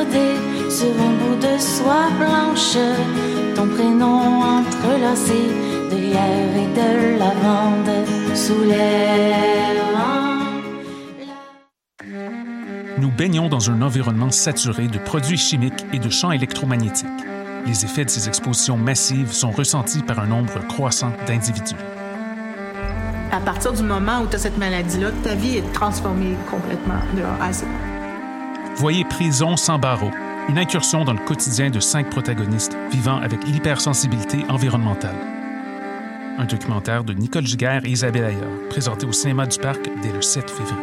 brodé sur un bout de soie blanche, ton prénom entrelacé de lierre et de lavande sous les Nous baignons dans un environnement saturé de produits chimiques et de champs électromagnétiques. Les effets de ces expositions massives sont ressentis par un nombre croissant d'individus. À partir du moment où tu as cette maladie-là, ta vie est transformée complètement de A à Z. Voyez Prison sans barreaux, une incursion dans le quotidien de cinq protagonistes vivant avec l'hypersensibilité environnementale. Un documentaire de Nicole Giguère et Isabelle Ayer, présenté au cinéma du Parc dès le 7 février.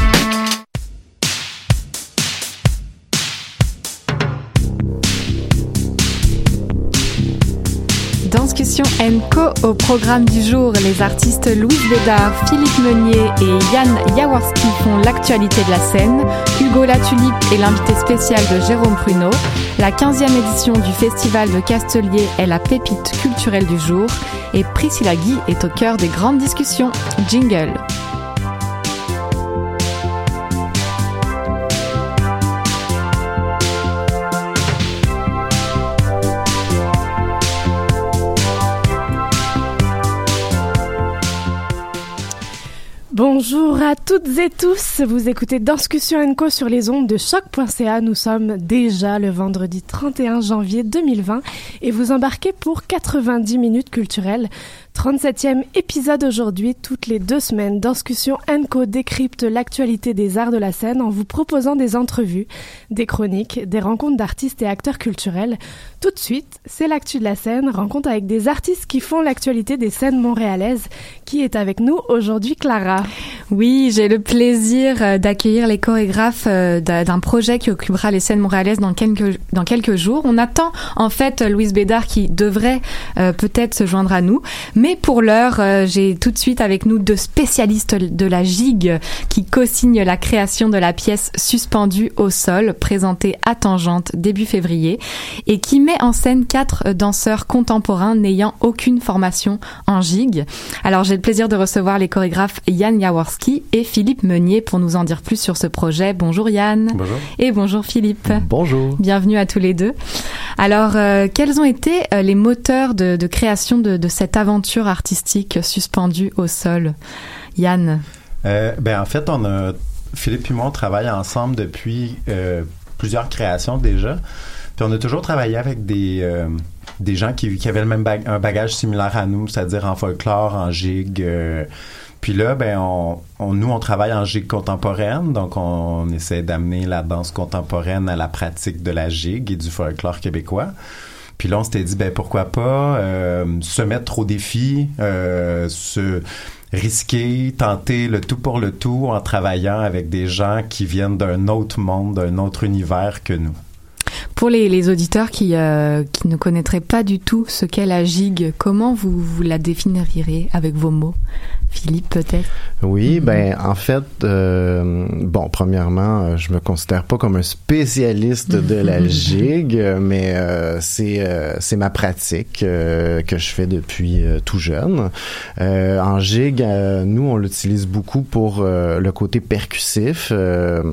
Danscussion Co au programme du jour. Les artistes Louise Bédard, Philippe Meunier et Yann Jaworski font l'actualité de la scène. Hugo Latulipe est l'invité spécial de Jérôme Pruneau. La 15e édition du Festival de Castelier est la pépite culturelle du jour. Et Priscilla Guy est au cœur des grandes discussions. Jingle. Bon, Bonjour à toutes et tous, vous écoutez Danscussion Co sur les ondes de choc.ca. Nous sommes déjà le vendredi 31 janvier 2020 et vous embarquez pour 90 minutes culturelles. 37e épisode aujourd'hui, toutes les deux semaines, Danscussion Co décrypte l'actualité des arts de la scène en vous proposant des entrevues, des chroniques, des rencontres d'artistes et acteurs culturels. Tout de suite, c'est l'actu de la scène, rencontre avec des artistes qui font l'actualité des scènes montréalaises. Qui est avec nous aujourd'hui, Clara? Oui, j'ai le plaisir d'accueillir les chorégraphes d'un projet qui occupera les scènes montréalaises dans quelques, jours. On attend en fait Louise Bédard qui devrait euh, peut-être se joindre à nous. Mais pour l'heure, euh, j'ai tout de suite avec nous deux spécialistes de la gigue qui co-signent la création de la pièce Suspendue au sol, présentée à Tangente début février, et qui met en scène quatre danseurs contemporains n'ayant aucune formation en gigue. Alors j'ai le plaisir de recevoir les chorégraphes Yann Jaworski et Philippe Meunier pour nous en dire plus sur ce projet. Bonjour Yann. Bonjour. Et bonjour Philippe. Bonjour. Bienvenue à tous les deux. Alors, euh, quels ont été euh, les moteurs de, de création de, de cette aventure artistique suspendue au sol? Yann euh, ben En fait, on a, Philippe et moi, on travaille ensemble depuis euh, plusieurs créations déjà. Puis on a toujours travaillé avec des, euh, des gens qui, qui, avaient le même bag, un bagage similaire à nous, c'est-à-dire en folklore, en gigue. Puis là, ben, on, on, nous, on travaille en gigue contemporaine, donc on, essaie d'amener la danse contemporaine à la pratique de la gigue et du folklore québécois. Puis là, on s'était dit, ben pourquoi pas euh, se mettre au défi, euh, se risquer, tenter le tout pour le tout en travaillant avec des gens qui viennent d'un autre monde, d'un autre univers que nous. Pour les, les auditeurs qui, euh, qui ne connaîtraient pas du tout ce qu'est la gigue, comment vous, vous la définiriez avec vos mots? Philippe, peut-être? Oui, ben en fait, euh, bon, premièrement, euh, je me considère pas comme un spécialiste de la gigue, euh, mais euh, c'est euh, c'est ma pratique euh, que je fais depuis euh, tout jeune. Euh, en gigue, euh, nous, on l'utilise beaucoup pour euh, le côté percussif. Euh,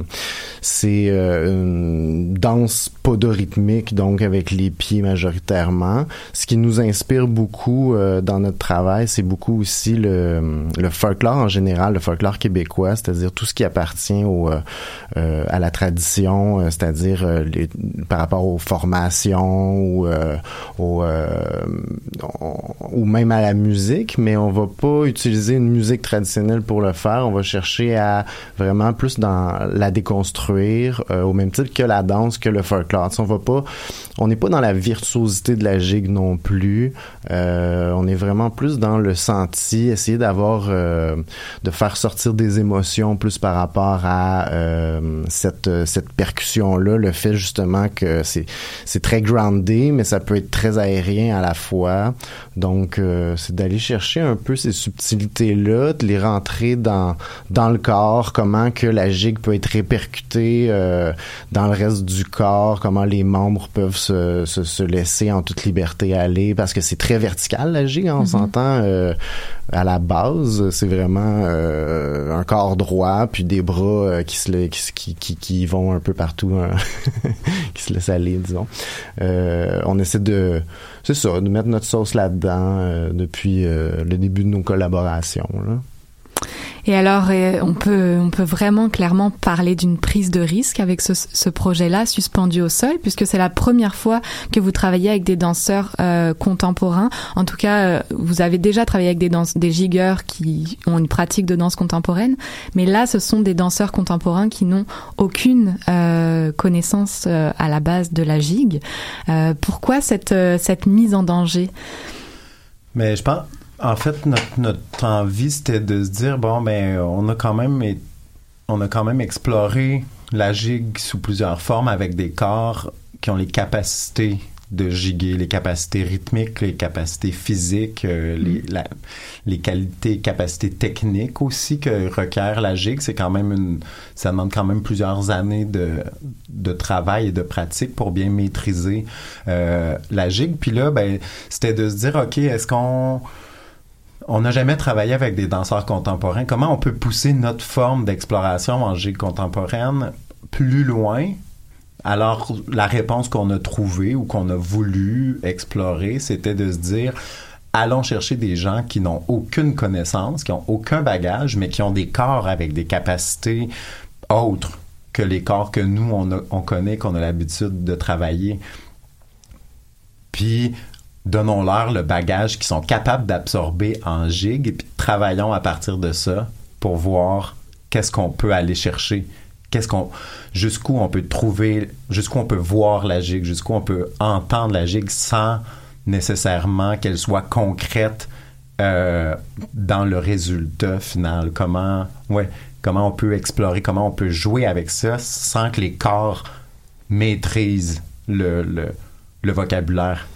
c'est euh, une danse podorythmique, donc avec les pieds majoritairement. Ce qui nous inspire beaucoup euh, dans notre travail, c'est beaucoup aussi le, folklore en général, le folklore québécois, c'est-à-dire tout ce qui appartient au, euh, euh, à la tradition, c'est-à-dire par rapport aux formations ou, ou même à la musique, mais on va pas utiliser une musique traditionnelle pour le faire. On va chercher à vraiment plus dans la déconstruire au même titre que la danse, que le folklore. On n'est pas dans la virtuosité de la gigue non plus. Euh, on est vraiment plus dans le senti, essayer d'avoir, euh, de faire sortir des émotions plus par rapport à euh, cette percussion là, le fait justement que c'est très groundé, mais ça peut être très aérien à la fois. Donc c'est d'aller chercher un peu ces subtilités là, de les rentrer dans dans le corps, comment que la gigue peut être répercutée dans le reste du corps, comment les membres peuvent se, se, se laisser en toute liberté aller, parce que c'est très vertical la gigue, hein, on Mhm. s'entend euh, à la base, c'est vraiment euh, un corps droit, puis des bras euh, qui se qui, qui, qui, qui vont un peu partout, hein, qui se laissent aller, disons. Euh, on essaie de, c'est ça, de mettre notre sauce là-dedans euh, depuis euh, le début de nos collaborations. Là. Et alors, euh, on peut, on peut vraiment clairement parler d'une prise de risque avec ce, projet-là suspendu au sol, puisque c'est la première fois que vous travaillez avec des danseurs euh, contemporains. En tout cas, euh, vous avez déjà travaillé avec des gigueurs qui ont une pratique de danse contemporaine, mais là, ce sont des danseurs contemporains qui n'ont aucune connaissance à la base de la gigue. Pourquoi cette, cette mise en danger? Mais je pense, en fait, notre, notre envie, c'était de se dire, bon, ben, on a quand même, on a quand même exploré la gigue sous plusieurs formes avec des corps qui ont les capacités de giguer, les capacités rythmiques, les capacités physiques, euh, les, la- les qualités, capacités techniques aussi que requiert la gigue. C'est quand même une, ça demande quand même plusieurs années de, de travail et de pratique pour bien maîtriser euh, la gigue. Puis là, ben, c'était de se dire, ok, est-ce qu'on on n'a jamais travaillé avec des danseurs contemporains. Comment on peut pousser notre forme d'exploration en gigue contemporaine plus loin? Alors, la réponse qu'on a trouvée ou qu'on a voulu explorer, c'était de se dire, allons chercher des gens qui n'ont aucune connaissance, qui n'ont aucun bagage, mais qui ont des corps avec des capacités autres que les corps que nous, on connaît, qu'on a l'habitude de travailler. Puis, donnons-leur le bagage qu'ils sont capables d'absorber en gigue et puis travaillons à partir de ça pour voir qu'est-ce qu'on peut aller chercher, qu'est-ce qu'on, jusqu'où on peut trouver, jusqu'où on peut voir la gigue, jusqu'où on peut entendre la gigue sans nécessairement qu'elle soit concrète euh, dans le résultat final. Comment, ouais, comment on peut explorer, comment on peut jouer avec ça sans que les corps maîtrisent le, le, le vocabulaire.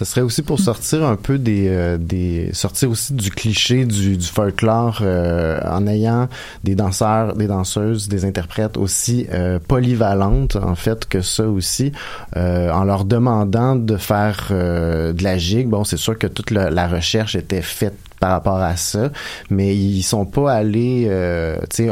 Ce serait aussi pour sortir un peu des, euh, des sortir aussi du cliché du, du folklore euh, en ayant des danseurs, des danseuses, des interprètes aussi euh, polyvalentes en fait que ça aussi, euh, en leur demandant de faire euh, de la gigue. Bon, c'est sûr que toute la, la recherche était faite par rapport à ça, mais ils sont pas allés, tu sais,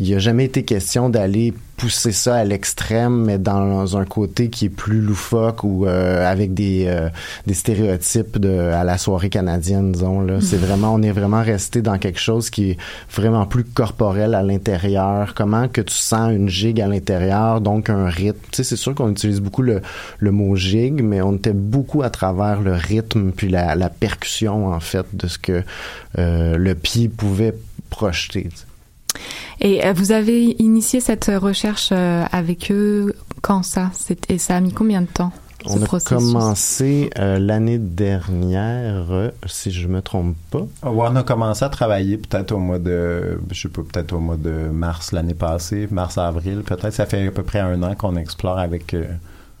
il n'y a jamais été question d'aller pousser ça à l'extrême, mais dans un côté qui est plus loufoque ou euh, avec des, euh, des stéréotypes de, à la soirée canadienne, disons. Là. C'est vraiment, on est vraiment resté dans quelque chose qui est vraiment plus corporel à l'intérieur. Comment que tu sens une gigue à l'intérieur, donc un rythme? Tu sais, c'est sûr qu'on utilise beaucoup le, le mot gigue, mais on était beaucoup à travers le rythme puis la, la percussion, en fait, de ce que euh, le pied pouvait projeter. tu sais. Et euh, vous avez initié cette recherche euh, avec eux quand ça? C'est- Et ça a mis combien de temps ce On a processus? commencé euh, l'année dernière, euh, si je me trompe pas. Ouais, on a commencé à travailler peut-être au mois de, je sais pas, peut-être au mois de mars l'année passée, mars-avril, peut-être. Ça fait à peu près un an qu'on explore avec, euh,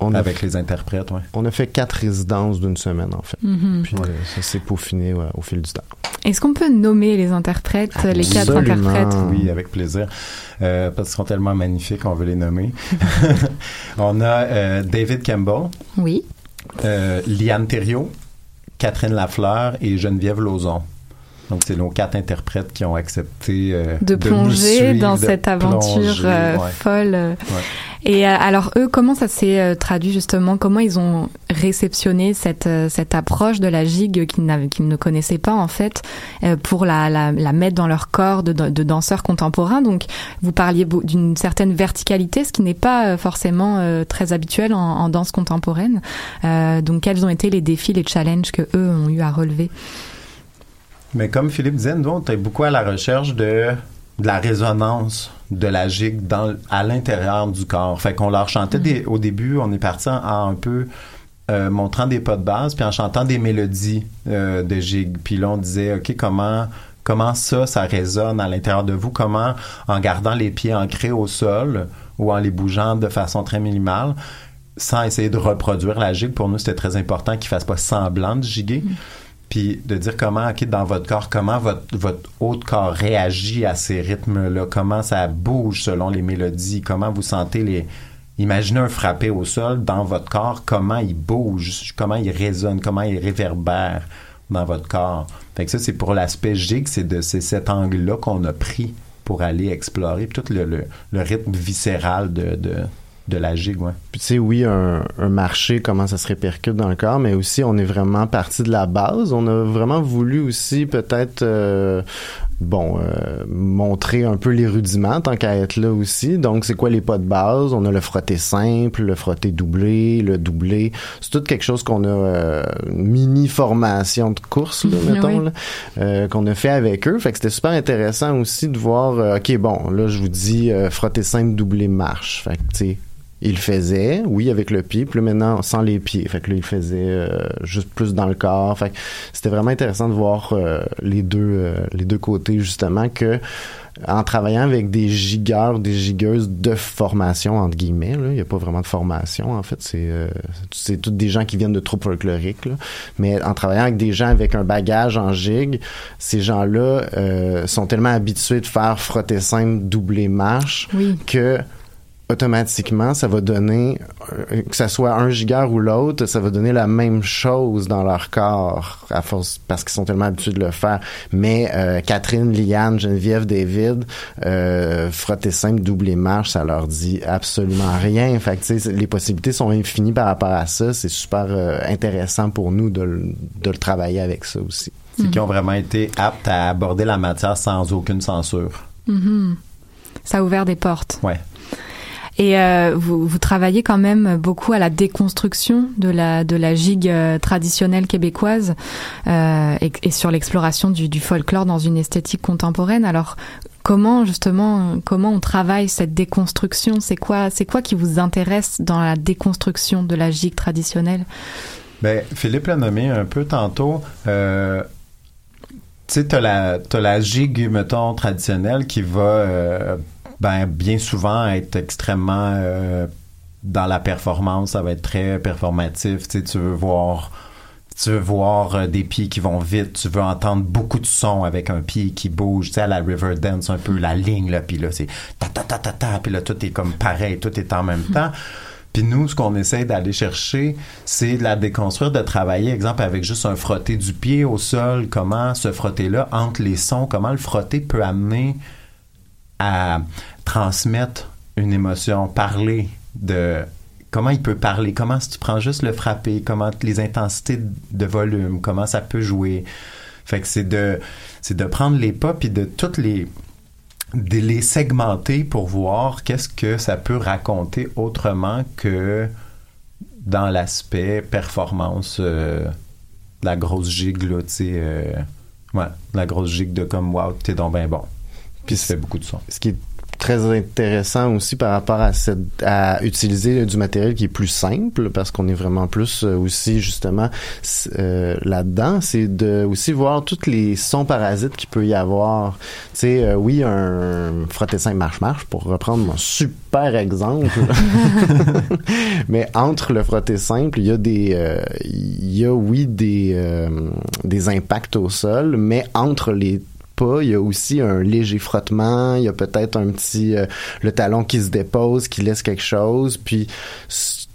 On a avec fait- les interprètes, ouais. On a fait quatre résidences d'une semaine, en fait. Mhm. Puis euh, ça s'est peaufiné ouais, au fil du temps. Est-ce qu'on peut nommer les interprètes, les quatre interprètes? Oui, avec plaisir. Euh, parce qu'ils sont tellement magnifiques, on veut les nommer. on a euh, David Campbell, Oui. euh, Liane Thériault, Catherine Lafleur et Geneviève Lauzon. Donc, c'est nos quatre interprètes qui ont accepté euh, de plonger dans cette aventure plonger, euh, ouais. folle. Ouais. Et euh, alors eux, comment ça s'est euh, traduit justement? Comment ils ont réceptionné cette euh, cette approche de la gigue qu'ils qu'ils ne connaissaient pas en fait euh, pour la, la la mettre dans leur corps de, de danseurs contemporains? Donc vous parliez d'une certaine verticalité, ce qui n'est pas forcément euh, très habituel en, en danse contemporaine. Euh, donc quels ont été les défis, les challenges que eux ont eu à relever? Mais comme Philippe disait, nous, on était beaucoup à la recherche de, de la résonance de la gigue dans, à l'intérieur du corps. Fait qu'on leur chantait des, au début, on est parti en, en un peu euh, montrant des pas de base, puis en chantant des mélodies euh, de gigue. Puis là, on disait, OK, comment comment ça, ça résonne à l'intérieur de vous? Comment, en gardant les pieds ancrés au sol ou en les bougeant de façon très minimale, sans essayer de reproduire la gigue, pour nous, c'était très important qu'ils ne fassent pas semblant de giguer puis de dire comment, OK, dans votre corps, comment votre, votre haut corps réagit à ces rythmes-là, comment ça bouge selon les mélodies, comment vous sentez les... Imaginez un frappé au sol dans votre corps, comment il bouge, comment il résonne, comment il réverbère dans votre corps? Fait que ça, c'est pour l'aspect gigue, c'est de cet angle-là qu'on a pris pour aller explorer tout le, le, le rythme viscéral de, de, de la gigue, ouais. Puis tu sais, oui, un, un marché, comment ça se répercute dans le corps, mais aussi on est vraiment parti de la base. On a vraiment voulu aussi peut-être, euh, bon, euh, montrer un peu les rudiments tant qu'à être là aussi. Donc c'est quoi les pas de base? On a le frotté simple, le frotté doublé, le doublé. C'est tout quelque chose qu'on a euh, une mini formation de course, là, mettons, Oui. là, euh, qu'on a fait avec eux. Fait que c'était super intéressant aussi de voir. euh, ok, bon, là je vous dis euh, frotté simple, doublé marche. Fait que tu sais il faisait, oui, avec le pied, puis là, maintenant, sans les pieds. Fait que là, il faisait euh, juste plus dans le corps. Fait que c'était vraiment intéressant de voir euh, les deux euh, les deux côtés, justement, que en travaillant avec des gigueurs, des gigueuses de formation, entre guillemets, là, il n'y a pas vraiment de formation, en fait, c'est euh, c'est toutes des gens qui viennent de troupes folkloriques, là. mais en travaillant avec des gens avec un bagage en gigue, ces gens-là euh, sont tellement habitués de faire frotter simple, doubler marche, Oui. que automatiquement, ça va donner, euh, que ça soit un gigueur ou l'autre, ça va donner la même chose dans leur corps, à force, parce qu'ils sont tellement habitués de le faire. Mais euh, Catherine, Liane, Geneviève, David, euh, frotter simple, doubler marche, ça leur dit absolument rien. Fait que, tu sais, les possibilités sont infinies par rapport à ça. C'est super euh, intéressant pour nous de, le- de le travailler avec ça aussi. C'est qui ont vraiment été aptes à aborder la matière sans aucune censure. Mhm. Ça a ouvert des portes. Ouais. Et euh, vous, travaillez quand même beaucoup à la déconstruction de la de la gigue euh, traditionnelle québécoise euh, et, sur l'exploration du, folklore dans une esthétique contemporaine. Alors comment justement comment on travaille cette déconstruction? C'est quoi c'est quoi qui vous intéresse dans la déconstruction de la gigue traditionnelle? Ben, Philippe l'a nommé un peu tantôt. Tu sais, t'as la, t'as la gigue, mettons, traditionnelle qui va, ben, bien souvent être extrêmement euh, dans la performance. Ça va être très performatif. Tu sais, tu veux voir, tu veux voir euh, des pieds qui vont vite. Tu veux entendre beaucoup de sons avec un pied qui bouge. Tu sais, à la river dance, un peu la ligne, là. Puis là, c'est ta ta ta ta ta. Puis là, tout est comme pareil. Tout est en même temps. Puis nous, ce qu'on essaie d'aller chercher, c'est de la déconstruire, de travailler, exemple, avec juste un frotté du pied au sol, comment ce frotté-là, entre les sons, comment le frotté peut amener à transmettre une émotion, parler de comment il peut parler, comment si tu prends juste le frappé, comment les intensités de volume, comment ça peut jouer. Fait que c'est de c'est de prendre les pas puis de toutes les de les segmenter pour voir qu'est-ce que ça peut raconter autrement que dans l'aspect performance euh, la grosse gigue là, tu sais euh, ouais, la grosse gigue de comme wow, t'es donc ben bon. Puis ça fait beaucoup de son. Ce qui est très intéressant aussi par rapport à cette à utiliser du matériel qui est plus simple parce qu'on est vraiment plus euh, aussi justement euh, là-dedans c'est de aussi voir tous les sons parasites qu'il peut y avoir tu sais euh, oui un frotter simple marche marche pour reprendre mon super exemple mais entre le frotter simple il y a des euh, il y a oui des des impacts au sol mais entre les il y a aussi un léger frottement, il y a peut-être un petit euh, le talon qui se dépose, qui laisse quelque chose, puis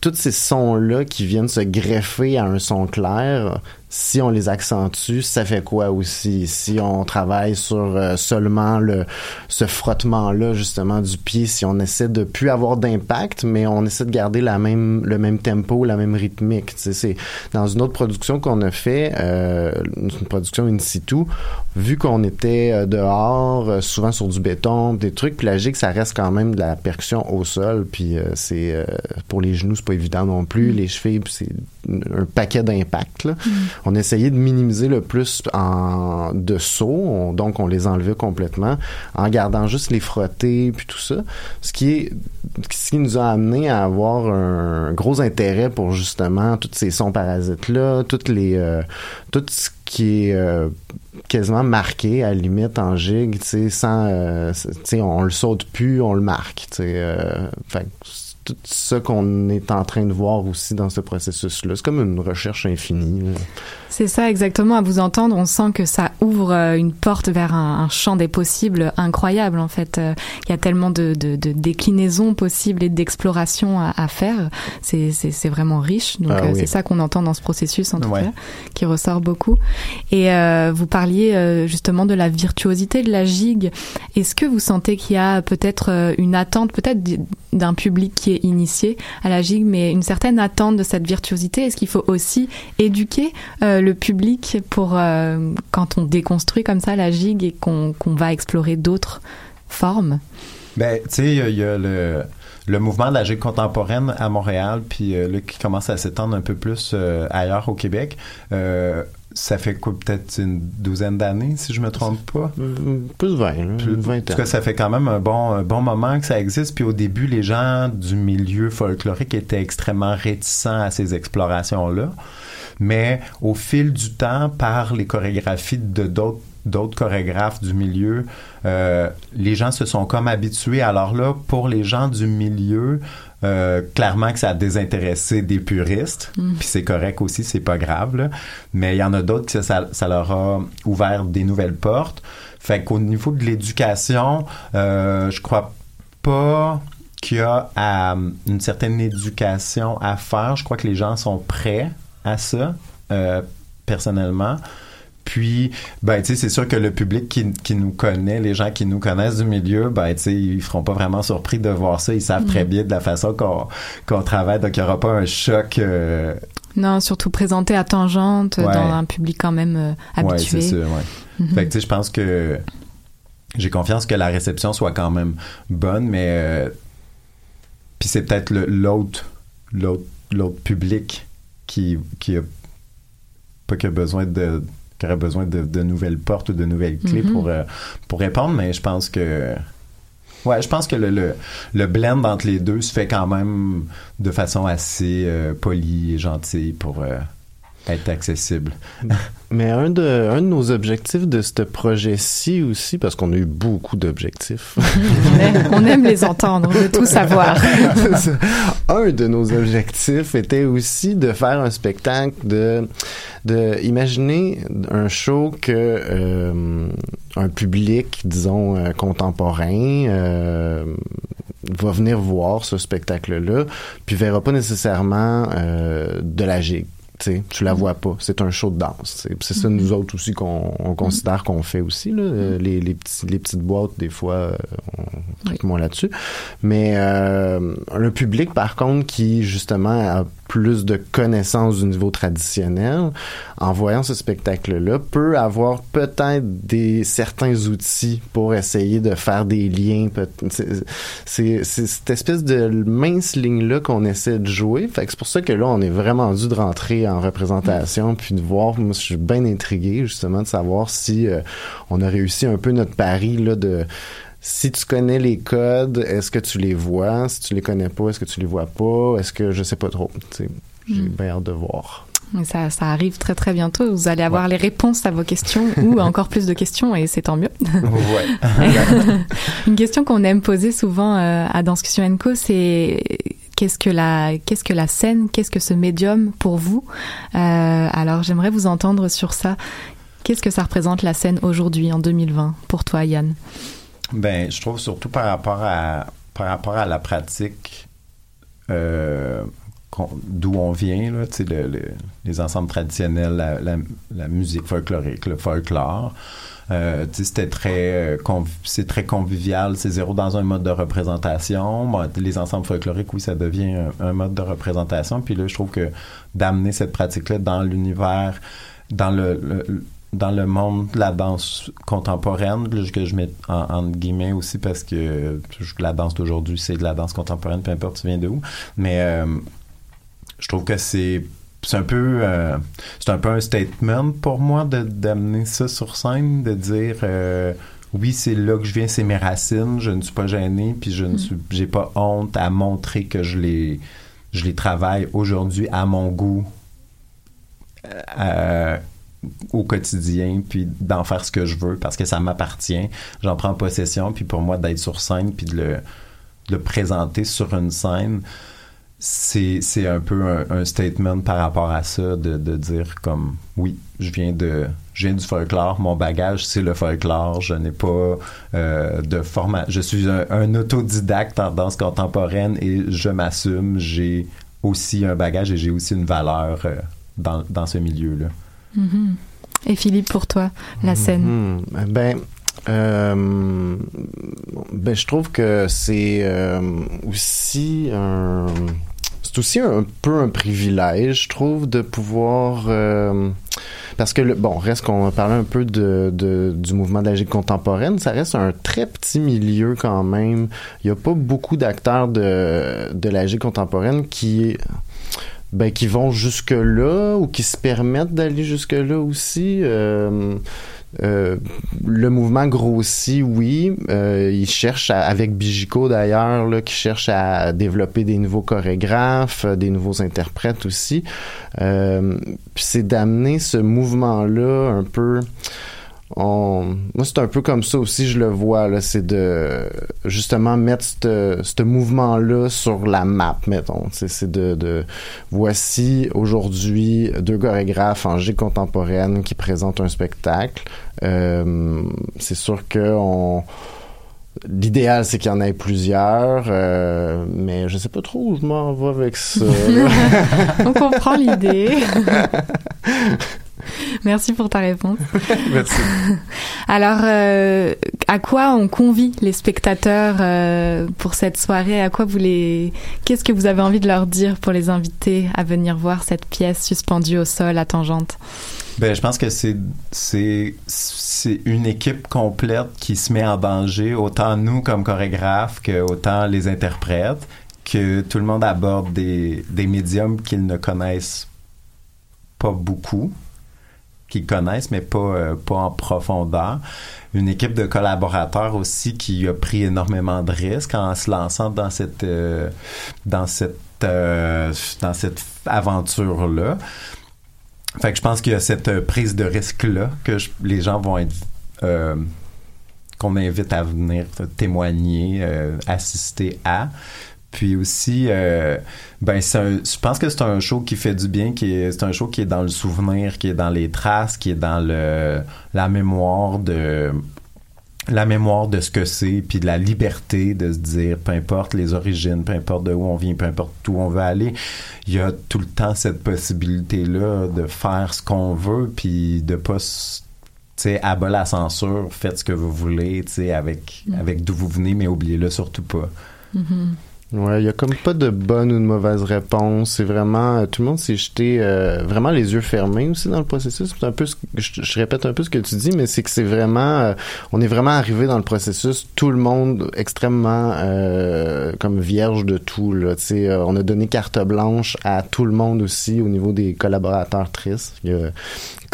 tous ces sons-là qui viennent se greffer à un son clair, si on les accentue, ça fait quoi aussi? Si on travaille sur euh, seulement le ce frottement-là, justement, du pied, si on essaie de plus avoir d'impact, mais on essaie de garder la même, le même tempo, la même rythmique. C'est dans une autre production qu'on a fait, euh, une production in situ, vu qu'on était euh, dehors, euh, souvent sur du béton, des trucs, puis la gigue, ça reste quand même de la percussion au sol, puis euh, c'est euh, pour les genoux, c'est pas évident non plus, les chevilles, c'est un paquet d'impacts. là. On essayait de minimiser le plus en de sauts, on- donc on les enlevait complètement en gardant juste les frottés puis tout ça, ce qui est ce qui nous a amené à avoir un gros intérêt pour justement tous ces sons parasites là, toutes les euh, tout ce qui est euh, quasiment marqué à la limite en gigue, tu sais, sans, euh, tu sais, on le saute plus, on le marque, tu sais, euh, tout ça qu'on est en train de voir aussi dans ce processus-là. C'est comme une recherche infinie. C'est ça exactement. À vous entendre, on sent que ça ouvre euh, une porte vers un, un champ des possibles incroyable. En fait, Euh, il y a tellement de, de, de déclinaisons possibles et d'explorations à, à faire. C'est c'est- c'est vraiment riche. Donc Ah euh, oui. c'est ça qu'on entend dans ce processus en tout Ouais. cas, qui ressort beaucoup. Et euh, vous parliez justement de la virtuosité de la gigue. Est-ce que vous sentez qu'il y a peut-être une attente, peut-être d'un public qui est initié à la gigue, mais une certaine attente de cette virtuosité Est-ce qu'il faut aussi éduquer euh, le public pour euh, quand on déconstruit comme ça la gigue et qu'on va explorer d'autres formes? Ben, tu sais, il y a- le, le mouvement de la gigue contemporaine à Montréal, puis euh, là, qui commence à s'étendre un peu plus euh, ailleurs au Québec. Ça fait quoi, peut-être une douzaine d'années, si je me trompe pas? Plus de 20, là, Plus- une en vingtaine. tout cas, ça fait quand même un bon, un bon moment que ça existe. Puis au début, les gens du milieu folklorique étaient extrêmement réticents à ces explorations-là. Mais au fil du temps, par les chorégraphies de d'autres d'autres chorégraphes du milieu, euh, les gens se sont comme habitués. Alors là, pour les gens du milieu, euh, clairement que ça a désintéressé des puristes, Mm. puis c'est correct aussi, c'est pas grave. là. Mais il y en a d'autres que ça, ça leur a ouvert des nouvelles portes. Fait qu'au niveau de l'éducation, euh, je crois pas qu'il y a à, une certaine éducation à faire. Je crois que les gens sont prêts à ça, personnellement. Puis, ben, tu sais, c'est sûr que le public qui, qui nous connaît, les gens qui nous connaissent du milieu, ben, tu sais, ils seront pas vraiment surpris de voir ça. Ils savent très bien de la façon qu'on travaille, donc il n'y aura pas un choc. euh, Non, surtout présenté à tangente Ouais. dans un public quand même euh, habitué. Ouais, c'est ça, ouais. Mhm. Fait que, tu sais, je pense que j'ai confiance que la réception soit quand même bonne, mais euh, puis c'est peut-être l'autre l'autre public qui qui a pas qui a besoin de qui aurait besoin de, de nouvelles portes ou de nouvelles clés Mhm. pour euh, pour répondre, mais je pense que Ouais, je pense que le, le, le blend entre les deux se fait quand même de façon assez euh, polie et gentille pour euh, être accessible. Mais un de, un de nos objectifs de ce projet-ci aussi, parce qu'on a eu beaucoup d'objectifs. On aime, on aime les entendre, on veut tout savoir. Un de nos objectifs était aussi de faire un spectacle de, de imaginer un show que euh, un public, disons, euh, contemporain euh, va venir voir ce spectacle-là, puis verra pas nécessairement euh, de la gigue. Tu sais, tu la vois pas. C'est un show de danse. C'est ça, Mhm. nous autres aussi, qu'on on considère qu'on fait aussi. Là. Euh, Les, les, petits, les petites boîtes, des fois, euh, on tripe moins là-dessus. Mais euh, le public, par contre, qui, justement, a plus de connaissances du niveau traditionnel, en voyant ce spectacle-là, peut avoir peut-être des certains outils pour essayer de faire des liens. c'est- cette espèce de mince ligne-là qu'on essaie de jouer. Fait c'est pour ça que là, on est vraiment dû de rentrer en représentation puis de voir. Moi, je suis bien intrigué, justement, de savoir si euh, on a réussi un peu notre pari là de si tu connais les codes, est-ce que tu les vois? Si tu les connais pas, est-ce que tu les vois pas? Est-ce que je sais pas trop? J'ai Mm. bien hâte de voir. Mais ça, ça arrive très très bientôt. Vous allez avoir les réponses à vos questions ou encore plus de questions et c'est tant mieux. Ouais. Une question qu'on aime poser souvent euh, à Danscussion Co, c'est qu'est-ce que la qu'est-ce que la scène, qu'est-ce que ce médium pour vous? Euh, Alors j'aimerais vous entendre sur ça. Qu'est-ce que ça représente la scène aujourd'hui en 2020 pour toi, Yann? Ben, je trouve surtout par rapport à par rapport à la pratique euh, d'où on vient, là, le- le- les ensembles traditionnels, la, musique folklorique, le folklore. Euh, c'était très euh, très convivial, c'est zéro dans un mode de représentation. Les ensembles folkloriques, oui, ça devient un, mode de représentation. Puis là, je trouve que d'amener cette pratique-là dans l'univers, dans le- dans le monde de la danse contemporaine, que je mets en, entre guillemets aussi parce que la danse d'aujourd'hui, c'est de la danse contemporaine, peu importe tu viens de où. Mais euh, je trouve que c'est c'est un peu euh, c'est un peu un statement pour moi de d'amener ça sur scène de dire euh, oui c'est là que je viens c'est mes racines je ne suis pas gêné puis je ne suis j'ai pas honte à montrer que je les je les travaille aujourd'hui à mon goût euh, au quotidien, puis d'en faire ce que je veux parce que ça m'appartient. J'en prends possession, puis pour moi, d'être sur scène, puis de le, de présenter sur une scène, c'est un peu un, statement par rapport à ça, de, dire comme, oui, je viens de... Je viens du folklore, mon bagage c'est le folklore, je n'ai pas euh, de format, je suis un, autodidacte en danse contemporaine et je m'assume, j'ai aussi un bagage et j'ai aussi une valeur euh, dans, dans ce milieu-là. Mhm. Et Philippe, pour toi, la scène Mhm. Ben, euh, ben, je trouve que c'est euh, aussi un. C'est aussi un peu un privilège, je trouve, de pouvoir. euh, parce que, le, bon, reste qu'on a parlé un peu de, de- du mouvement de la gigue contemporaine, ça reste un très petit milieu quand même. Il n'y a pas beaucoup d'acteurs de, de la gigue contemporaine qui ben, qui vont jusque-là ou qui se permettent d'aller jusque-là aussi. Euh, euh, le mouvement grossit, oui. Euh, il cherche, à- avec Bijico d'ailleurs, qui cherche à développer des nouveaux chorégraphes, euh, des nouveaux interprètes aussi. Euh, puis c'est d'amener ce mouvement-là un peu on... Moi, c'est un peu comme ça aussi, je le vois, là. C'est de, justement, mettre ce mouvement-là sur la map, mettons. C'est c'est de, de, voici, aujourd'hui, deux chorégraphes en G contemporaine qui présentent un spectacle. Euh, c'est sûr que on... L'idéal, c'est qu'il y en ait plusieurs, euh, mais je sais pas trop où je m'en vais avec ça. On comprend l'idée. Merci pour ta réponse. Merci. Alors, euh, à quoi on convie les spectateurs euh, pour cette soirée? À quoi vous les Qu'est-ce que vous avez envie de leur dire pour les inviter à venir voir cette pièce suspendue au sol à tangente Ben, je pense que c'est c'est c'est une équipe complète qui se met en danger, autant nous comme chorégraphes que autant les interprètes, que tout le monde aborde des des médiums qu'ils ne connaissent pas beaucoup, connaissent mais pas euh, pas en profondeur. Une équipe de collaborateurs aussi qui a pris énormément de risques en se lançant dans cette euh, dans cette euh, dans cette aventure là. Fait que je pense qu'il y a cette prise de risque-là que les gens vont être. qu'on invite à venir témoigner, assister à. Puis aussi, euh, ben un- je pense que c'est un show qui fait du bien, qui est, c'est un show qui est dans le souvenir, qui est dans les traces, qui est dans le la mémoire de la mémoire de ce que c'est, puis de la liberté de se dire, peu importe les origines, peu importe de où on vient, peu importe où on veut aller, il y a tout le temps cette possibilité-là de faire ce qu'on veut, puis de pas sais, à bas la censure, faites ce que vous voulez, tu sais, avec, Mm. avec d'où vous venez, mais oubliez-le surtout pas. Ouais, il y a comme pas de bonne ou de mauvaise réponse. C'est vraiment euh, tout le monde s'est jeté euh, vraiment les yeux fermés aussi dans le processus. C'est un peu, ce que- je, répète un peu ce que tu dis, mais c'est que c'est vraiment, euh, on est vraiment arrivé dans le processus. Tout le monde extrêmement euh, comme vierge de tout. Là, tu euh, on a donné carte blanche à tout le monde aussi au niveau des collaborateurs tristes.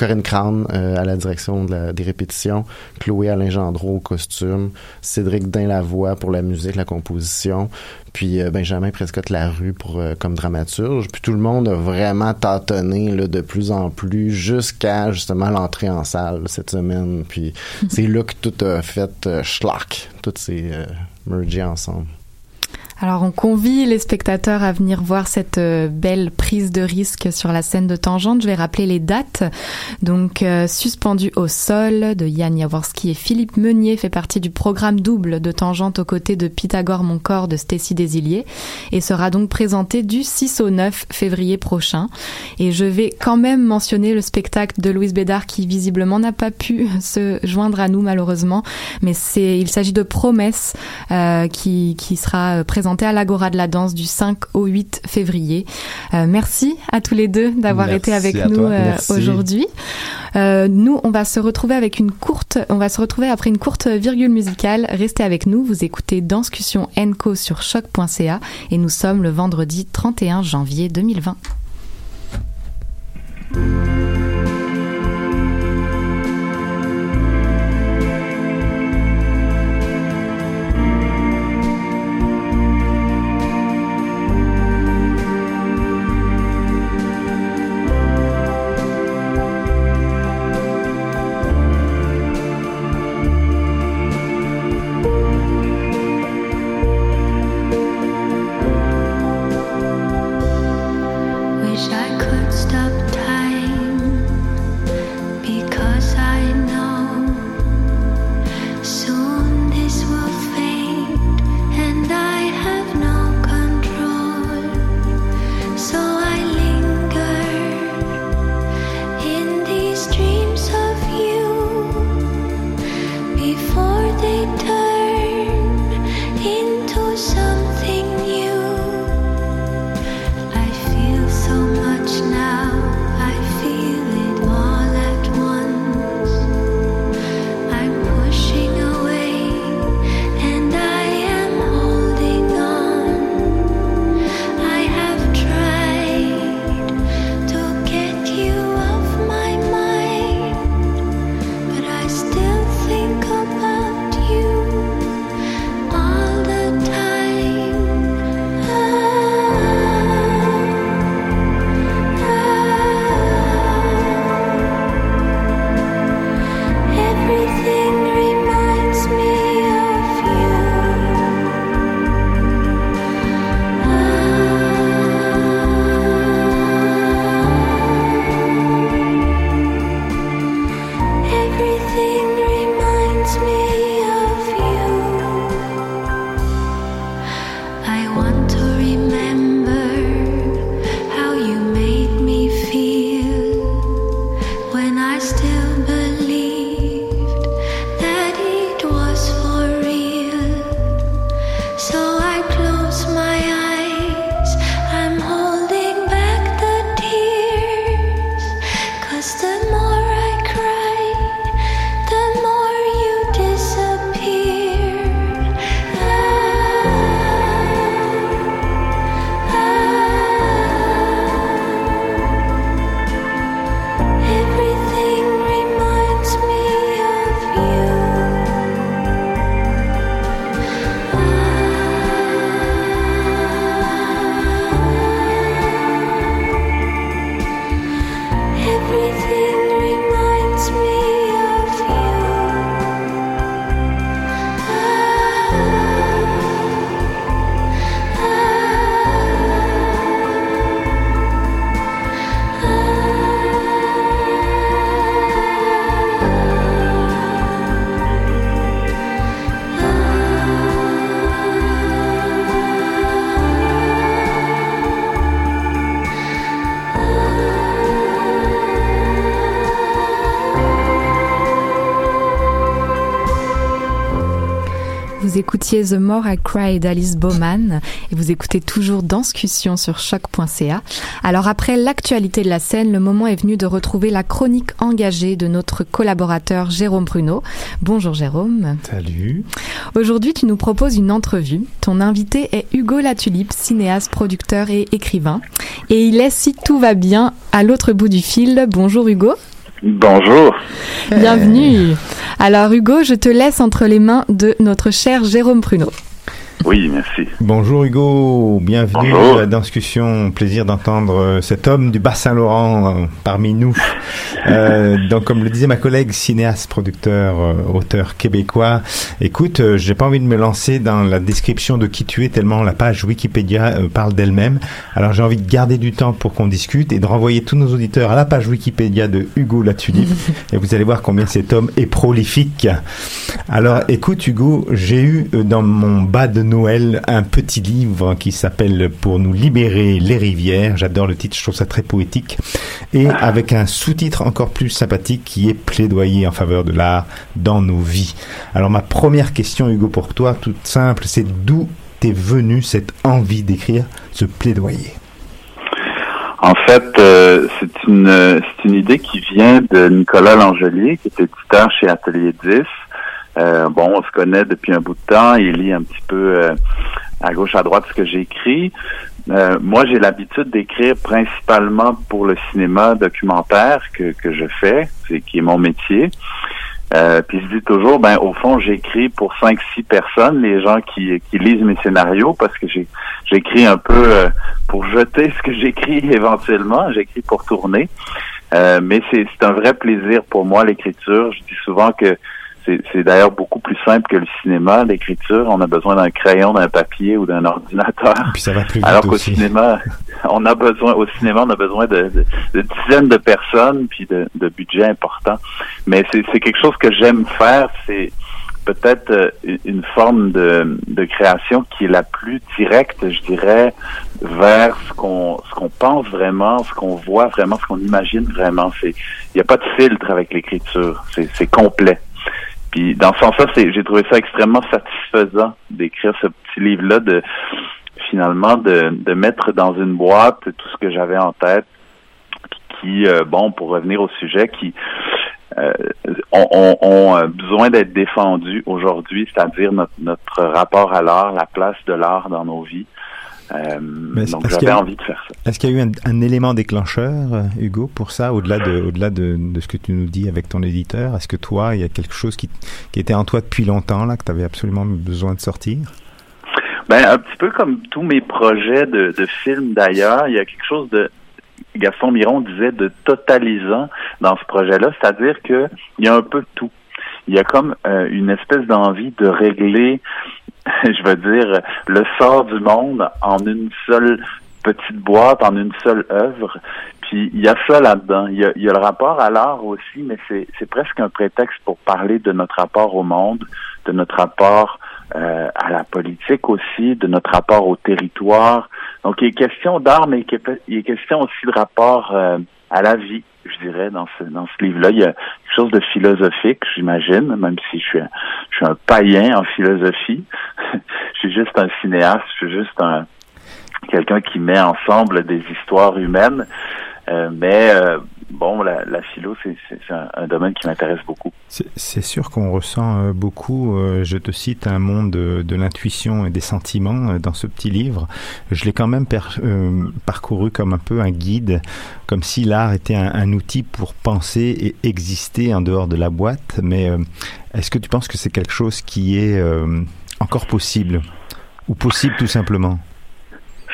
Corinne Crane euh, à la direction de la- des répétitions, Chloé Alain Gendreau au costume, Cédric Dain Lavoie pour la musique, la composition, puis euh, Benjamin Prescott Larue pour euh, comme dramaturge. Puis tout le monde a vraiment tâtonné là, de plus en plus jusqu'à justement l'entrée en salle cette semaine. Puis c'est là que tout a fait euh, schlock, tout s'est euh, mergé ensemble. Alors on convie les spectateurs à venir voir cette euh, belle prise de risque sur la scène de Tangente. Je vais rappeler les dates. Donc euh, Suspendu au sol de Yann Jaworski et Philippe Meunier fait partie du programme double de Tangente aux côtés de Pythagore mon corps de Stacy Desilliers et sera donc présenté du 6 au 9 février prochain. Et je vais quand même mentionner le spectacle de Louise Bédard qui visiblement n'a pas pu se joindre à nous malheureusement, mais c'est il s'agit de Promesse euh, qui qui sera euh, à l'Agora de la danse du 5 au 8 février. Euh, merci à tous les deux d'avoir été avec nous euh, aujourd'hui. Euh, nous, on va se retrouver avec une courte, on va se retrouver après une courte virgule musicale. Restez avec nous. Vous écoutez Danscussion Enco sur choc.ca et nous sommes le vendredi 31 janvier 2020. Écoutiez The More I Cry d'Alice Bowman et vous écoutez toujours Danscussion sur choc.ca. Alors après l'actualité de la scène, le moment est venu de retrouver la chronique engagée de notre collaborateur Jérôme Pruneau. Bonjour Jérôme. Salut. Aujourd'hui, tu nous proposes une entrevue. Ton invité est Hugo Latulipe, cinéaste, producteur et écrivain. Et il est, si tout va bien, à l'autre bout du fil. Bonjour Hugo. Bonjour. Bienvenue. Alors Hugo, je te laisse entre les mains de notre cher Jérôme Pruneau. Oui, merci. Bonjour Hugo, bienvenue Bonjour. à la discussion. Plaisir d'entendre euh, cet homme du Bas-Saint-Laurent euh, parmi nous. Euh, donc, comme le disait ma collègue, cinéaste, producteur, euh, auteur québécois, écoute, j'ai pas envie de me lancer dans la description de qui tu es tellement la page Wikipédia parle d'elle-même. Alors, j'ai envie de garder du temps pour qu'on discute et de renvoyer tous nos auditeurs à la page Wikipédia de Hugo Latulippe et vous allez voir combien cet homme est prolifique. Alors, écoute Hugo, j'ai eu dans mon bas de Noël un petit livre qui s'appelle Pour nous libérer les rivières. J'adore le titre, je trouve ça très poétique. Et avec un sous-titre encore plus sympathique qui est Plaidoyer en faveur de l'art dans nos vies. Alors, ma première question, Hugo, pour toi, toute simple, c'est d'où t'es venue cette envie d'écrire ce plaidoyer? En fait, euh, c'est une c'est une idée qui vient de Nicolas Langelier, qui est éditeur chez Atelier 10. Euh, bon, on se connaît depuis un bout de temps. Il lit un petit peu euh, à gauche, à droite ce que j'écris. Euh, moi, j'ai l'habitude d'écrire principalement pour le cinéma documentaire que, que je fais, c'est qui est mon métier. Euh, puis je dis toujours, ben au fond, j'écris pour cinq, six personnes, les gens qui, qui lisent mes scénarios, parce que j'écris un peu euh, pour jeter ce que j'écris éventuellement. J'écris pour tourner. Euh, mais c'est un vrai plaisir pour moi l'écriture. Je dis souvent que c'est d'ailleurs beaucoup plus simple que le cinéma, l'écriture. On a besoin d'un crayon, d'un papier ou d'un ordinateur. Puis ça va plus vite Alors qu'au cinéma, on a besoin au cinéma, on a besoin de, de- de dizaines de personnes puis de, de budget important. Mais c'est quelque chose que j'aime faire. C'est peut-être euh, une- forme de, de création qui est la plus directe, je dirais, vers ce qu'on ce qu'on pense vraiment, ce qu'on voit vraiment, ce qu'on imagine vraiment. C'est il n'y a pas de filtre avec l'écriture. C'est complet. Puis dans ce sens-là, j'ai trouvé ça extrêmement satisfaisant d'écrire ce petit livre-là, de finalement de, mettre dans une boîte tout ce que j'avais en tête, qui, euh, bon, pour revenir au sujet, qui euh, ont, ont- ont, euh, besoin d'être défendus aujourd'hui, c'est-à-dire notre, notre rapport à l'art, la place de l'art dans nos vies. Euh, donc est-ce qu'il j'avais y a- envie de faire ça. Est-ce qu'il y a eu un, un élément déclencheur, euh, Hugo, pour ça, au-delà de, au-delà de, de ce que tu nous dis avec ton éditeur? Est-ce que toi, il y a quelque chose qui, qui était en toi depuis longtemps, là, que tu avais absolument besoin de sortir? Ben, un petit peu comme tous mes projets de, de films d'ailleurs, il y a quelque chose de Gaston Miron disait de totalisant dans ce projet-là, c'est-à-dire que il y a un peu de tout. Il y a comme euh, une espèce d'envie de régler, je veux dire, le sort du monde en une seule petite boîte, en une seule œuvre. Puis il y a ça là-dedans. Il y a, y a le rapport à l'art aussi, mais c'est presque un prétexte pour parler de notre rapport au monde, de notre rapport euh, à la politique aussi, de notre rapport au territoire. Donc, il est question d'art, mais il est question aussi de rapport euh, à la vie, je dirais, dans ce, dans ce livre-là. Il y a quelque chose de philosophique, j'imagine, même si je suis, un, je suis un païen en philosophie. je suis juste un cinéaste, je suis juste un quelqu'un qui met ensemble des histoires humaines. Euh, mais euh, bon, la, la philo, c'est un, domaine qui m'intéresse beaucoup. C'est sûr qu'on ressent euh, beaucoup, euh, je te cite, un monde de, l'intuition et des sentiments euh, dans ce petit livre. Je l'ai quand même parcouru comme un peu un guide, comme si l'art était un, outil pour penser et exister en dehors de la boîte. Mais est-ce que tu penses que c'est quelque chose qui est encore possible Ou possible tout simplement?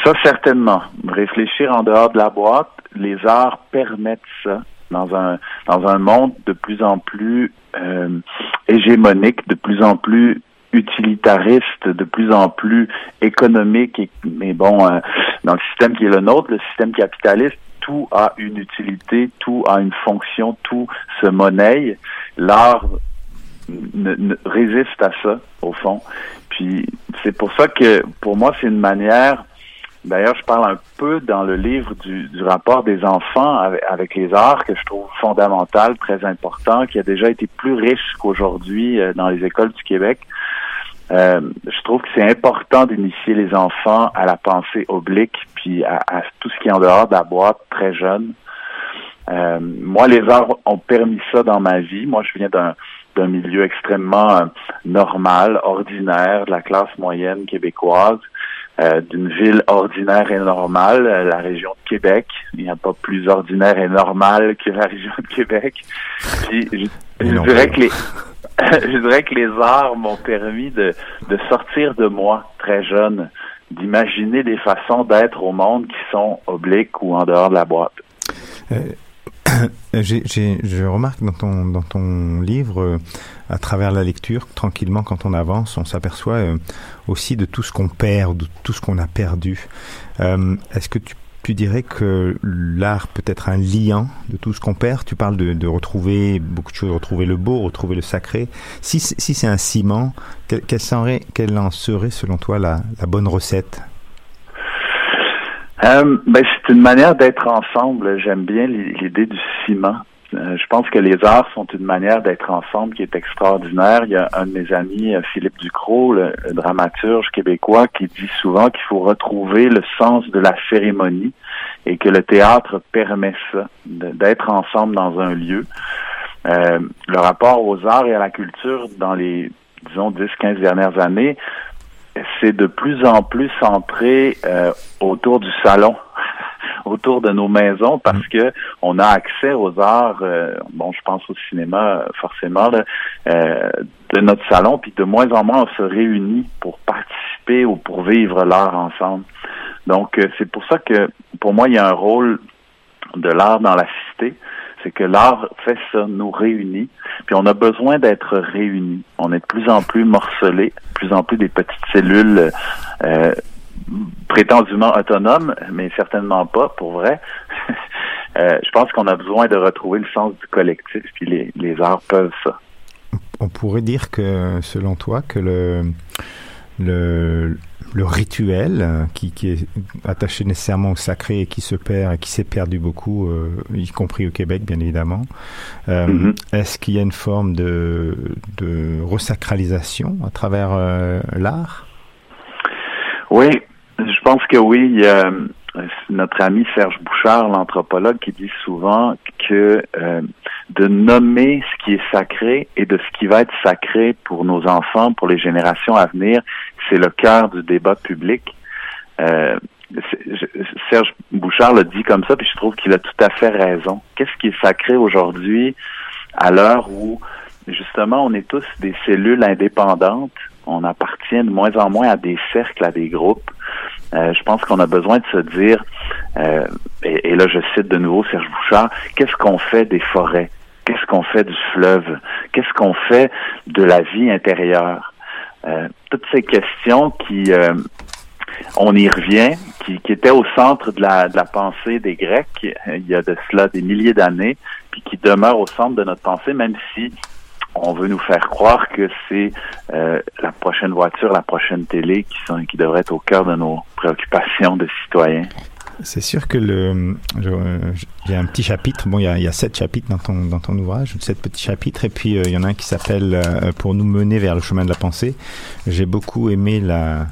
Ça, certainement. Réfléchir en dehors de la boîte, les arts permettent ça dans un dans un monde de plus en plus euh, hégémonique, de plus en plus utilitariste, de plus en plus économique. Mais bon, euh, dans le système qui est le nôtre, le système capitaliste, tout a une utilité, tout a une fonction, tout se monnaie. L'art résiste à ça, au fond. Puis c'est pour ça que pour moi, c'est une manière. D'ailleurs, je parle un peu dans le livre du, rapport des enfants avec, les arts que je trouve fondamental, très important, qui a déjà été plus riche qu'aujourd'hui euh, dans les écoles du Québec. Euh, je trouve que c'est important d'initier les enfants à la pensée oblique, puis à, tout ce qui est en dehors de la boîte très jeune. Euh, moi, les arts ont permis ça dans ma vie. Moi, je viens d'un d'un milieu extrêmement normal, ordinaire, de la classe moyenne québécoise. Euh, d'une ville ordinaire et normale, euh, la région de Québec. Il n'y a pas plus ordinaire et normal que la région de Québec. Puis, je, dirais que les je dirais que les arts m'ont permis de, de sortir de moi très jeune, d'imaginer des façons d'être au monde qui sont obliques ou en dehors de la boîte. Euh, je remarque dans ton, dans ton livre, à travers la lecture, tranquillement, quand on avance, on s'aperçoit euh, aussi de tout ce qu'on perd, de tout ce qu'on a perdu. Euh, Est-ce que tu, dirais que l'art peut être un liant de tout ce qu'on perd? Tu parles de, retrouver beaucoup de choses, retrouver le beau, retrouver le sacré. Si, si c'est un ciment, quelle, serait, quelle en serait, selon toi, la, bonne recette? Euh, ben, c'est une manière d'être ensemble. J'aime bien l'i- l'idée du ciment. Euh, je pense que les arts sont une manière d'être ensemble qui est extraordinaire. Il y a un de mes amis, euh, Philippe Ducrot, le, dramaturge québécois, qui dit souvent qu'il faut retrouver le sens de la cérémonie et que le théâtre permet ça, d'être ensemble dans un lieu. Euh, le rapport aux arts et à la culture dans les, disons, 10-15 dernières années, c'est de plus en plus centré autour du salon, autour de nos maisons, parce que on a accès aux arts. euh, bon, je pense au cinéma forcément là, euh, de notre salon, puis de moins en moins on se réunit pour participer ou pour vivre l'art ensemble. Donc euh, c'est pour ça que pour moi il y a un rôle de l'art dans la cité, c'est que l'art fait ça, nous réunit, puis on a besoin d'être réunis. On est de plus en plus morcelés, de plus en plus des petites cellules euh, prétendument autonomes, mais certainement pas, pour vrai. Euh, je pense qu'on a besoin de retrouver le sens du collectif, puis les, les arts peuvent ça. On pourrait dire que, selon toi, que le, le, le rituel euh, qui, qui est attaché nécessairement au sacré et qui se perd et qui s'est perdu beaucoup, euh, y compris au Québec, bien évidemment, euh, Mhm. est-ce qu'il y a une forme de, de resacralisation à travers euh, l'art? Oui, je pense que oui. Euh, notre ami Serge Bouchard, l'anthropologue, qui dit souvent que euh, de nommer ce qui est sacré et de ce qui va être sacré pour nos enfants, pour les générations à venir, c'est le cœur du débat public. Euh, Serge Bouchard le dit comme ça, puis je trouve qu'il a tout à fait raison. Qu'est-ce qui est sacré aujourd'hui à l'heure où justement on est tous des cellules indépendantes, on appartient de moins en moins à des cercles, à des groupes. Euh, je pense qu'on a besoin de se dire, euh, et, là je cite de nouveau Serge Bouchard, qu'est-ce qu'on fait des forêts? Qu'est-ce qu'on fait du fleuve? Qu'est-ce qu'on fait de la vie intérieure? Euh, toutes ces questions qui, on y revient, qui, étaient au centre de la, de la pensée des Grecs il y a de cela des milliers d'années, puis qui demeurent au centre de notre pensée, même si on veut nous faire croire que c'est euh, la prochaine voiture, la prochaine télé qui, sont, qui devrait être au cœur de nos préoccupations de citoyens. C'est sûr que le, j'ai un petit chapitre. Bon, il y a, il y a sept chapitres dans ton dans ton ouvrage, sept petits chapitres, et puis euh, il y en a un qui s'appelle euh, pour nous mener vers le chemin de la pensée. J'ai beaucoup aimé la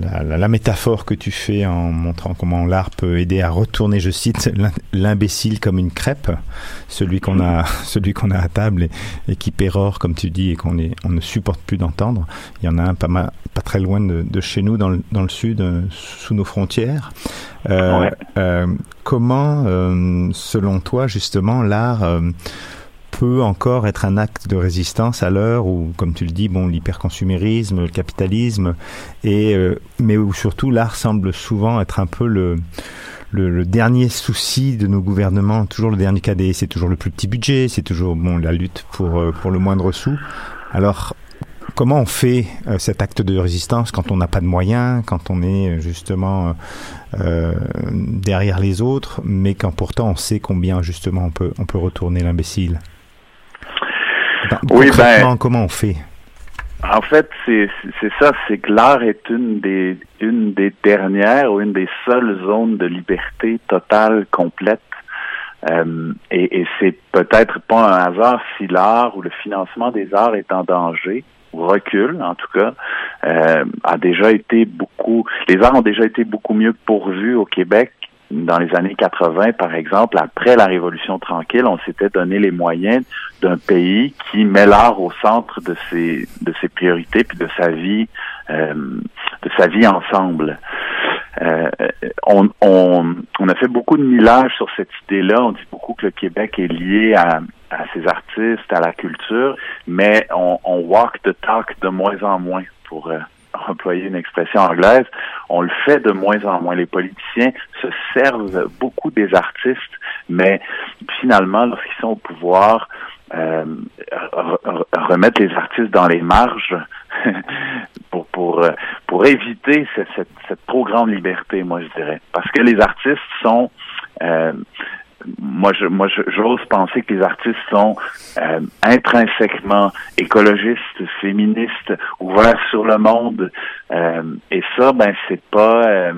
la, la- la métaphore que tu fais en montrant comment l'art peut aider à retourner, je cite, l'im- l'imbécile comme une crêpe, celui qu'on a celui qu'on a à table et, et qui pérore comme tu dis et qu'on on ne supporte plus d'entendre. Il y en a un pas mal, pas très loin de, de chez nous dans le, dans le sud, euh, sous nos frontières. Ouais. Comment, euh, selon toi, justement, l'art euh, peut encore être un acte de résistance à l'heure où, comme tu le dis, bon, l'hyperconsumérisme, le capitalisme, et euh, mais où surtout l'art semble souvent être un peu le dernier souci de nos gouvernements, toujours le dernier cadet, c'est toujours le plus petit budget, c'est toujours bon la lutte pour pour le moindre sou. Alors comment on fait euh, cet acte de résistance quand on n'a pas de moyens, quand on est euh, justement euh, derrière les autres, mais quand pourtant on sait combien justement on peut on peut retourner l'imbécile? Oui, ben- comment on fait? En fait, c'est c'est ça, c'est que l'art est une des une des dernières ou une des seules zones de liberté totale complète. Euh, et et c'est peut-être pas un hasard si l'art ou le financement des arts est en danger ou recule, en tout cas, euh, a déjà été beaucoup. Les arts ont déjà été beaucoup mieux pourvus au Québec dans les années 80, par exemple, après la Révolution tranquille, on s'était donné les moyens d'un pays qui met l'art au centre de ses de ses priorités puis de sa vie euh, de sa vie ensemble. Euh, on, a fait beaucoup de millage sur cette idée-là. On dit beaucoup que le Québec est lié à, à ses artistes, à la culture, mais on, on walk the talk de moins en moins pour euh, employer une expression anglaise. On le fait de moins en moins. Les politiciens se servent beaucoup des artistes, mais finalement, lorsqu'ils sont au pouvoir, euh, re- re- remettre les artistes dans les marges pour pour euh, éviter cette, trop grande liberté, moi je dirais, parce que les artistes sont euh, moi, je, moi, j'ose penser que les artistes sont euh, intrinsèquement écologistes, féministes, ouverts sur le monde, et ça, ben, c'est pas,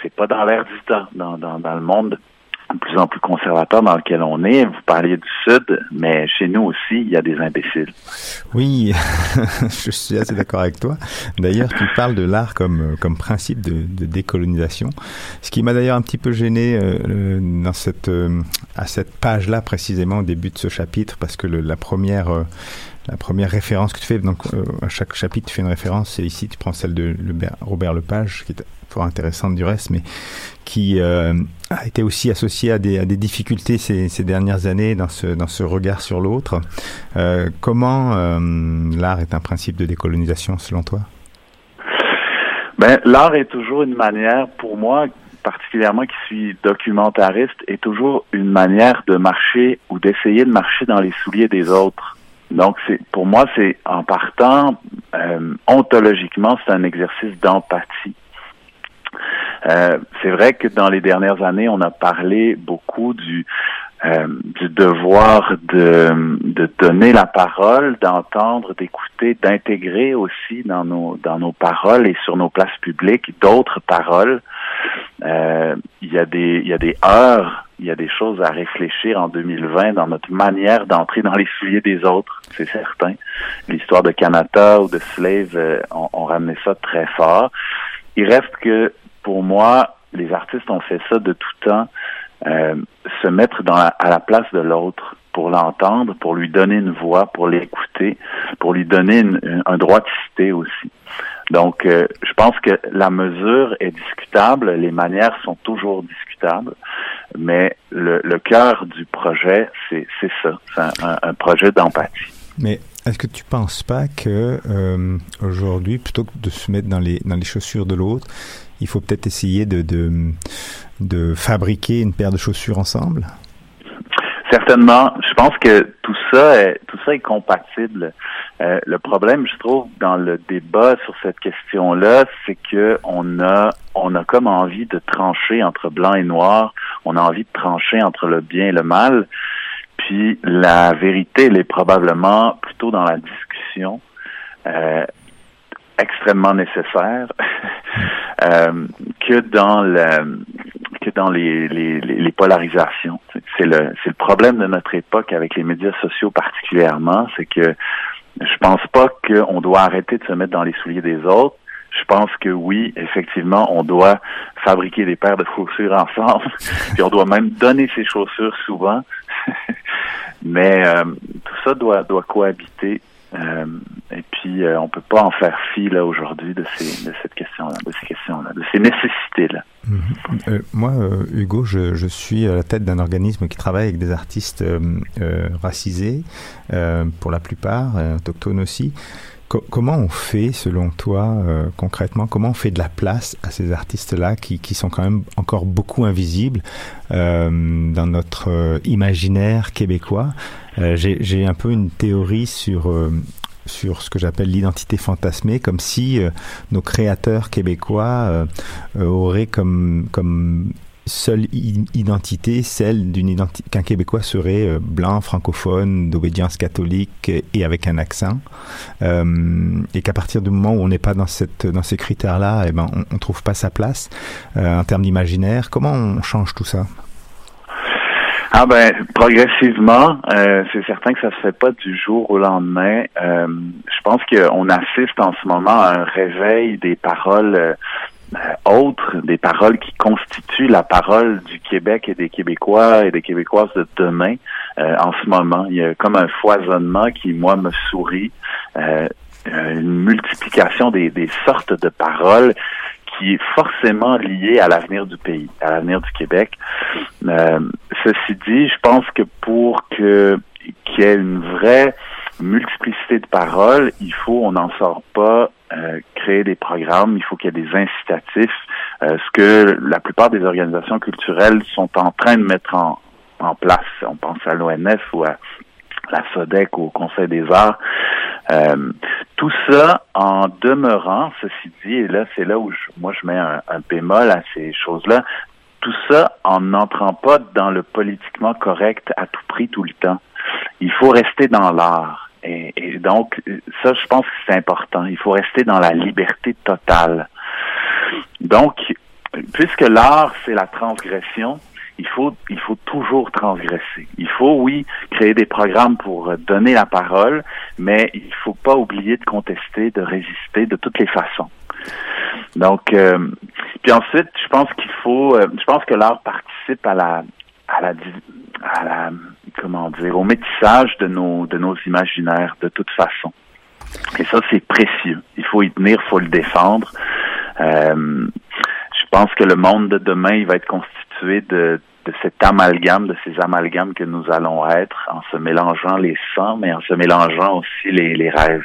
c'est pas dans l'air du temps, dans, dans, dans le monde de plus en plus conservateur dans lequel on est. Vous parliez du Sud, mais chez nous aussi, il y a des imbéciles. Oui, je suis assez d'accord avec toi. D'ailleurs, tu parles de l'art comme, euh, comme principe de, décolonisation. Ce qui m'a d'ailleurs un petit peu gêné euh, euh, dans cette, à cette page-là, précisément au début de ce chapitre, parce que la première. la première référence que tu fais, donc à chaque chapitre tu fais une référence, et ici tu prends celle de Robert Lepage, qui est fort intéressante du reste, mais qui a été aussi associée à des, difficultés ces, dernières années dans ce, regard sur l'autre. Euh, comment euh, l'art est un principe de décolonisation selon toi? Ben, l'art est toujours une manière, pour moi, particulièrement qui suis documentariste, est toujours une manière de marcher ou d'essayer de marcher dans les souliers des autres. Donc, pour moi, c'est en partant euh, ontologiquement, c'est un exercice d'empathie. Euh, c'est vrai que dans les dernières années, on a parlé beaucoup du euh, du devoir de, de donner la parole, d'entendre, d'écouter, d'intégrer aussi dans nos dans nos paroles et sur nos places publiques d'autres paroles. Euh, il y a des il y a des heures, il y a des choses à réfléchir en 2020 dans notre manière d'entrer dans les souliers des autres, c'est certain. L'histoire de Canada ou de Slave euh, ont, ont ramené ça très fort. Il reste que pour moi, les artistes ont fait ça de tout temps, euh, se mettre dans la- à la place de l'autre pour l'entendre, pour lui donner une voix, pour l'écouter, pour lui donner une- un droit de citer aussi. Donc, euh, je pense que la mesure est discutable, les manières sont toujours discutables, mais le, le cœur du projet, c'est ça, c'est un, un- projet d'empathie. Est-ce que tu penses pas que euh, aujourd'hui, plutôt que de se mettre dans les dans les chaussures de l'autre, il faut peut-être essayer de, de de fabriquer une paire de chaussures ensemble? Certainement, je pense que tout ça est, tout ça est compatible. Euh, le problème, je trouve, dans le débat sur cette question-là, c'est que on a, on a comme envie de trancher entre blanc et noir. On a envie de trancher entre le bien et le mal. Puis la vérité, elle est probablement plutôt dans la discussion, euh, extrêmement nécessaire, euh, que dans le, que dans les, les, les, polarisations. C'est le, c'est le problème de notre époque avec les médias sociaux particulièrement, c'est que je pense pas qu'on doit arrêter de se mettre dans les souliers des autres. Je pense que oui, effectivement, on doit fabriquer des paires de chaussures ensemble, puis on doit même donner ses chaussures souvent. Mais euh, tout ça doit doit cohabiter. Euh, et puis euh, on peut pas en faire fi là aujourd'hui de ces de cette question-là, de ces questions-là, de ces nécessités-là. Euh, moi, euh, Hugo, je, je suis à la tête d'un organisme qui travaille avec des artistes euh, euh, racisés, pour la plupart, autochtones aussi. Co- comment on fait, selon toi, euh, concrètement, comment on fait de la place à ces artistes-là qui, sont quand même encore beaucoup invisibles euh, dans notre euh, imaginaire québécois? J'ai un peu une théorie sur sur ce que j'appelle l'identité fantasmée, comme si nos créateurs québécois auraient comme, comme seule identité celle d'une identi- qu'un Québécois serait euh, blanc, francophone, d'obédience catholique et, avec un accent, Euh, et qu'à partir du moment où on n'est pas dans cette dans ces critères-là, eh ben on, on trouve pas sa place euh, en termes d'imaginaire. Comment on change tout ça? Ah ben progressivement, euh, c'est certain que ça se fait pas du jour au lendemain. Euh, je pense qu'on assiste en ce moment à un réveil des paroles euh, autres, des paroles qui constituent la parole du Québec et des Québécois et des Québécoises de demain. Euh, en ce moment, il y a comme un foisonnement qui moi me sourit. Euh, euh, une multiplication des, des sortes de paroles qui est forcément liée à l'avenir du pays, à l'avenir du Québec. Euh, ceci dit, je pense que pour que qu'il y ait une vraie multiplicité de paroles, il faut, on n'en sort pas, euh, créer des programmes, il faut qu'il y ait des incitatifs, euh, ce que la plupart des organisations culturelles sont en train de mettre en, en place. On pense à l'ONF ou à la SODEC ou au Conseil des arts. Euh, tout ça en demeurant, ceci dit, et là c'est là où moi je mets un, un bémol à ces choses-là, tout ça en n'entrant pas dans le politiquement correct à tout prix tout le temps. Il faut rester dans l'art. Et, et donc, ça, je pense que c'est important. Il faut rester dans la liberté totale. Donc, puisque l'art, c'est la transgression, il faut, il faut toujours transgresser. Il faut, oui, créer des programmes pour donner la parole, mais il faut pas oublier de contester, de résister de toutes les façons. Donc, euh, puis ensuite, je pense qu'il faut, euh, je pense que l'art participe à la, à la, à la, comment dire, au métissage de nos, de nos imaginaires de toute façon. Et ça, c'est précieux. Il faut y tenir, il faut le défendre. Euh, je pense que le monde de demain, il va être constitué de, de cet amalgame, de ces amalgames que nous allons être, en se mélangeant les sangs, mais en se mélangeant aussi les, rêves.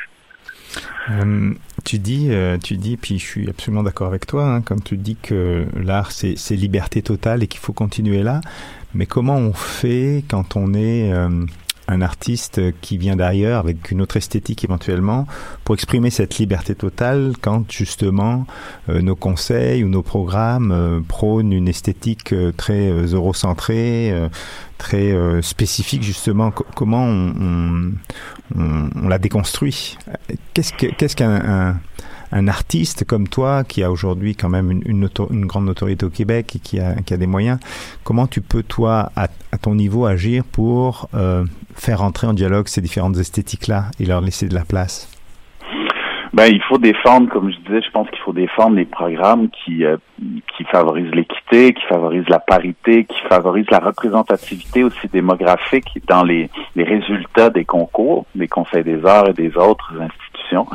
Euh, tu dis, euh, tu dis, puis je suis absolument d'accord avec toi, hein, quand tu dis que l'art c'est liberté totale et qu'il faut continuer là. Mais comment on fait quand on est euh, un artiste qui vient d'ailleurs avec une autre esthétique éventuellement pour exprimer cette liberté totale quand justement euh, nos conseils ou nos programmes euh, prônent une esthétique très eurocentrée, très spécifique justement? Co- comment on, la déconstruit? Qu'est-ce que- qu'est-ce qu'un un, artiste comme toi qui a aujourd'hui quand même une, grande notoriété au Québec et qui a, des moyens, comment tu peux toi à, à ton niveau agir pour euh, faire entrer en dialogue ces différentes esthétiques-là et leur laisser de la place? Ben, il faut défendre, comme je disais, je pense qu'il faut défendre les programmes qui euh, qui favorisent l'équité, qui favorisent la parité, qui favorisent la représentativité aussi démographique dans les, les résultats des concours, des conseils des arts et des autres institutions.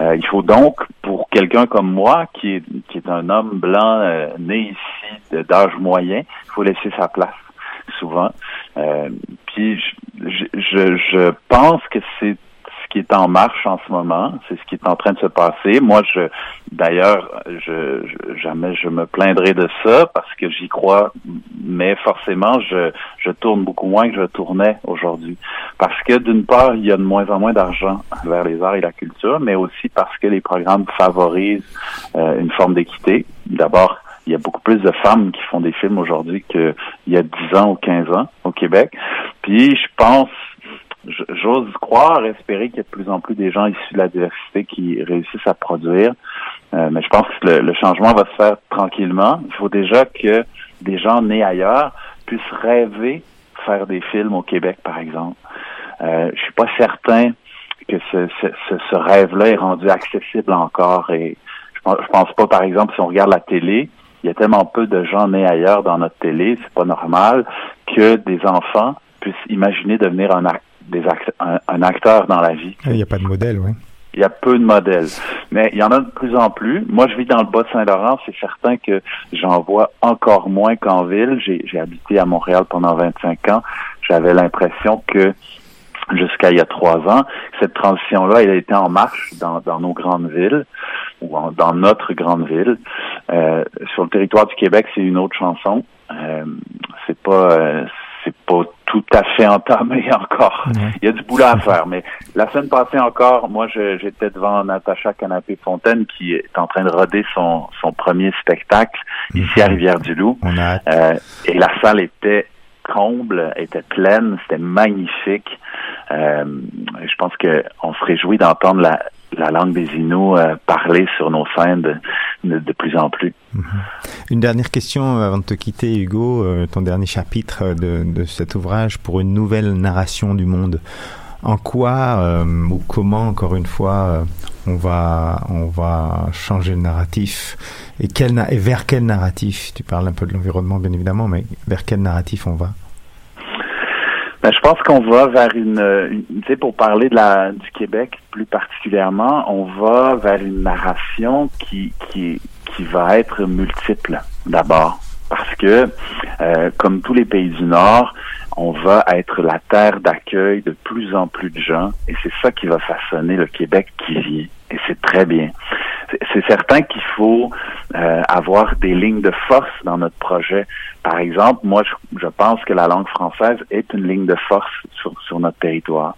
Euh, il faut donc, pour quelqu'un comme moi, qui est, qui est un homme blanc euh, né ici d'âge moyen, il faut laisser sa place souvent. Euh, puis je, je, je, pense que c'est ce qui est en marche en ce moment, c'est ce qui est en train de se passer. Moi, je, d'ailleurs, je, jamais je me plaindrai de ça parce que j'y crois, mais forcément, je, tourne beaucoup moins que je tournais aujourd'hui. Parce que d'une part, il y a de moins en moins d'argent vers les arts et la culture, mais aussi parce que les programmes favorisent euh, une forme d'équité. D'abord, il y a beaucoup plus de femmes qui font des films aujourd'hui qu'il y a 10 ans ou 15 ans au Québec. Puis, je pense J'ose croire, espérer qu'il y a de plus en plus des gens issus de la diversité qui réussissent à produire. Euh, mais je pense que le, le changement va se faire tranquillement. Il faut déjà que des gens nés ailleurs puissent rêver faire des films au Québec, par exemple. Euh, je suis pas certain que ce, ce, ce, rêve-là est rendu accessible encore. Et je pense, je pense pas, par exemple, si on regarde la télé, il y a tellement peu de gens nés ailleurs dans notre télé, c'est pas normal que des enfants puissent imaginer devenir un, ac- des act- un, un acteur dans la vie. Il n'y a pas de modèle, oui. Il y a peu de modèles. Mais il y en a de plus en plus. Moi, je vis dans le Bas-Saint-Laurent. C'est certain que j'en vois encore moins qu'en ville. J'ai habité à Montréal pendant 25 ans. J'avais l'impression que jusqu'à il y a trois ans, cette transition-là, elle a été en marche dans, dans nos grandes villes ou en- dans notre grande ville. Euh, sur le territoire du Québec, c'est une autre chanson. Euh, c'est pas euh, c'est pas tout à fait entamé encore. Il y a du boulot à faire, mais la semaine passée encore, moi, j'étais devant Natacha Canapé-Fontaine qui est en train de roder son, son premier spectacle ici à Rivière-du-Loup. Euh, et la salle était comble, était pleine, c'était magnifique. Euh, je pense que on se réjouit d'entendre la, la langue des Inuits euh, parler sur nos scènes de, de, plus en plus. Une dernière question avant de te quitter, Hugo. Euh, ton dernier chapitre euh, de, de cet ouvrage pour une nouvelle narration du monde. En quoi euh, ou comment, encore une fois, euh, on va on va changer le narratif et quel et vers quel narratif? Tu parles un peu de l'environnement, bien évidemment, mais vers quel narratif on va? Ben, je pense qu'on va vers une, euh, une- tu sais, pour parler de la du Québec plus particulièrement, on va vers une narration qui qui qui va être multiple d'abord, parce que euh, comme tous les pays du Nord, on va être la terre d'accueil de plus en plus de gens, et c'est ça qui va façonner le Québec qui vient, et c'est très bien. C'est- certain qu'il faut euh, avoir des lignes de force dans notre projet. Par exemple, moi, je, je pense que la langue française est une ligne de force sur, sur notre territoire.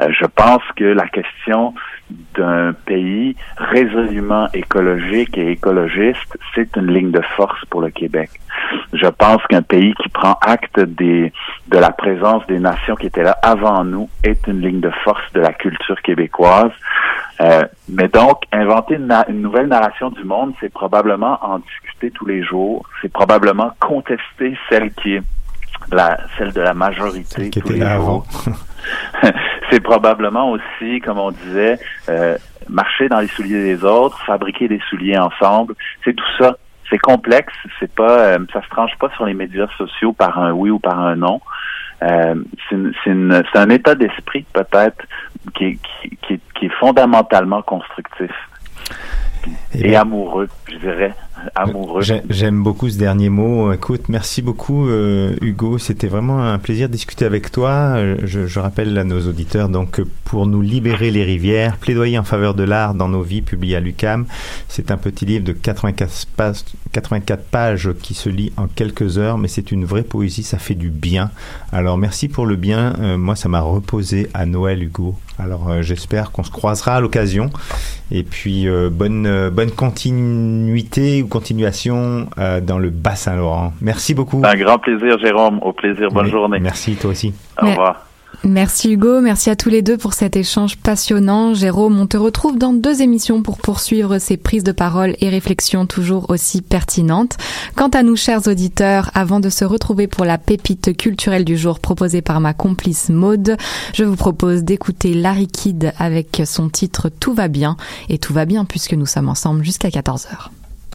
Euh, je pense que la question d'un pays résolument écologique et écologiste, c'est une ligne de force pour le Québec. Je pense qu'un pays qui prend acte des, de la présence des nations qui étaient là avant nous est une ligne de force de la culture québécoise. Euh, mais donc, inventer une, une nouvelle narration du monde, c'est probablement en discuter tous les jours. C'est probablement contester celle qui est la, celle de la majorité qui tous était les là jours. avant. c'est probablement aussi, comme on disait, euh, marcher dans les souliers des autres, fabriquer des souliers ensemble. C'est tout ça. C'est complexe. C'est pas, euh, ça se tranche pas sur les médias sociaux par un oui ou par un non. Euh, c'est un état d'esprit peut-être qui, qui, qui, est- qui est fondamentalement constructif et, amoureux, je dirais, J'aime beaucoup ce dernier mot. Écoute, merci beaucoup euh, Hugo. C'était vraiment un plaisir de discuter avec toi. Euh, Je, rappelle à nos auditeurs donc pour nous libérer les rivières, plaidoyer en faveur de l'art dans nos vies, publié à l'UCAM. C'est un petit livre de 84 pages, 84 pages qui se lit en quelques heures, mais c'est une vraie poésie. Ça fait du bien. Alors merci pour le bien. Euh, moi, ça m'a reposé à Noël, Hugo. Alors j'espère qu'on se croisera à l'occasion. Et puis bonne bonne continuité continuation euh, dans le Bas-Saint-Laurent. Merci beaucoup. Un grand plaisir, Jérôme. Au plaisir. Bonne Mais- journée. Merci toi aussi. Au revoir. Merci Hugo, merci à tous les deux pour cet échange passionnant. Jérôme, on te retrouve dans deux émissions pour poursuivre ces prises de parole et réflexions toujours aussi pertinentes. Quant à nous, chers auditeurs, avant de se retrouver pour la pépite culturelle du jour proposée par ma complice Maude, je vous propose d'écouter Larry Kidd avec son titre Tout va bien. Et tout va bien puisque nous sommes ensemble jusqu'à 14h.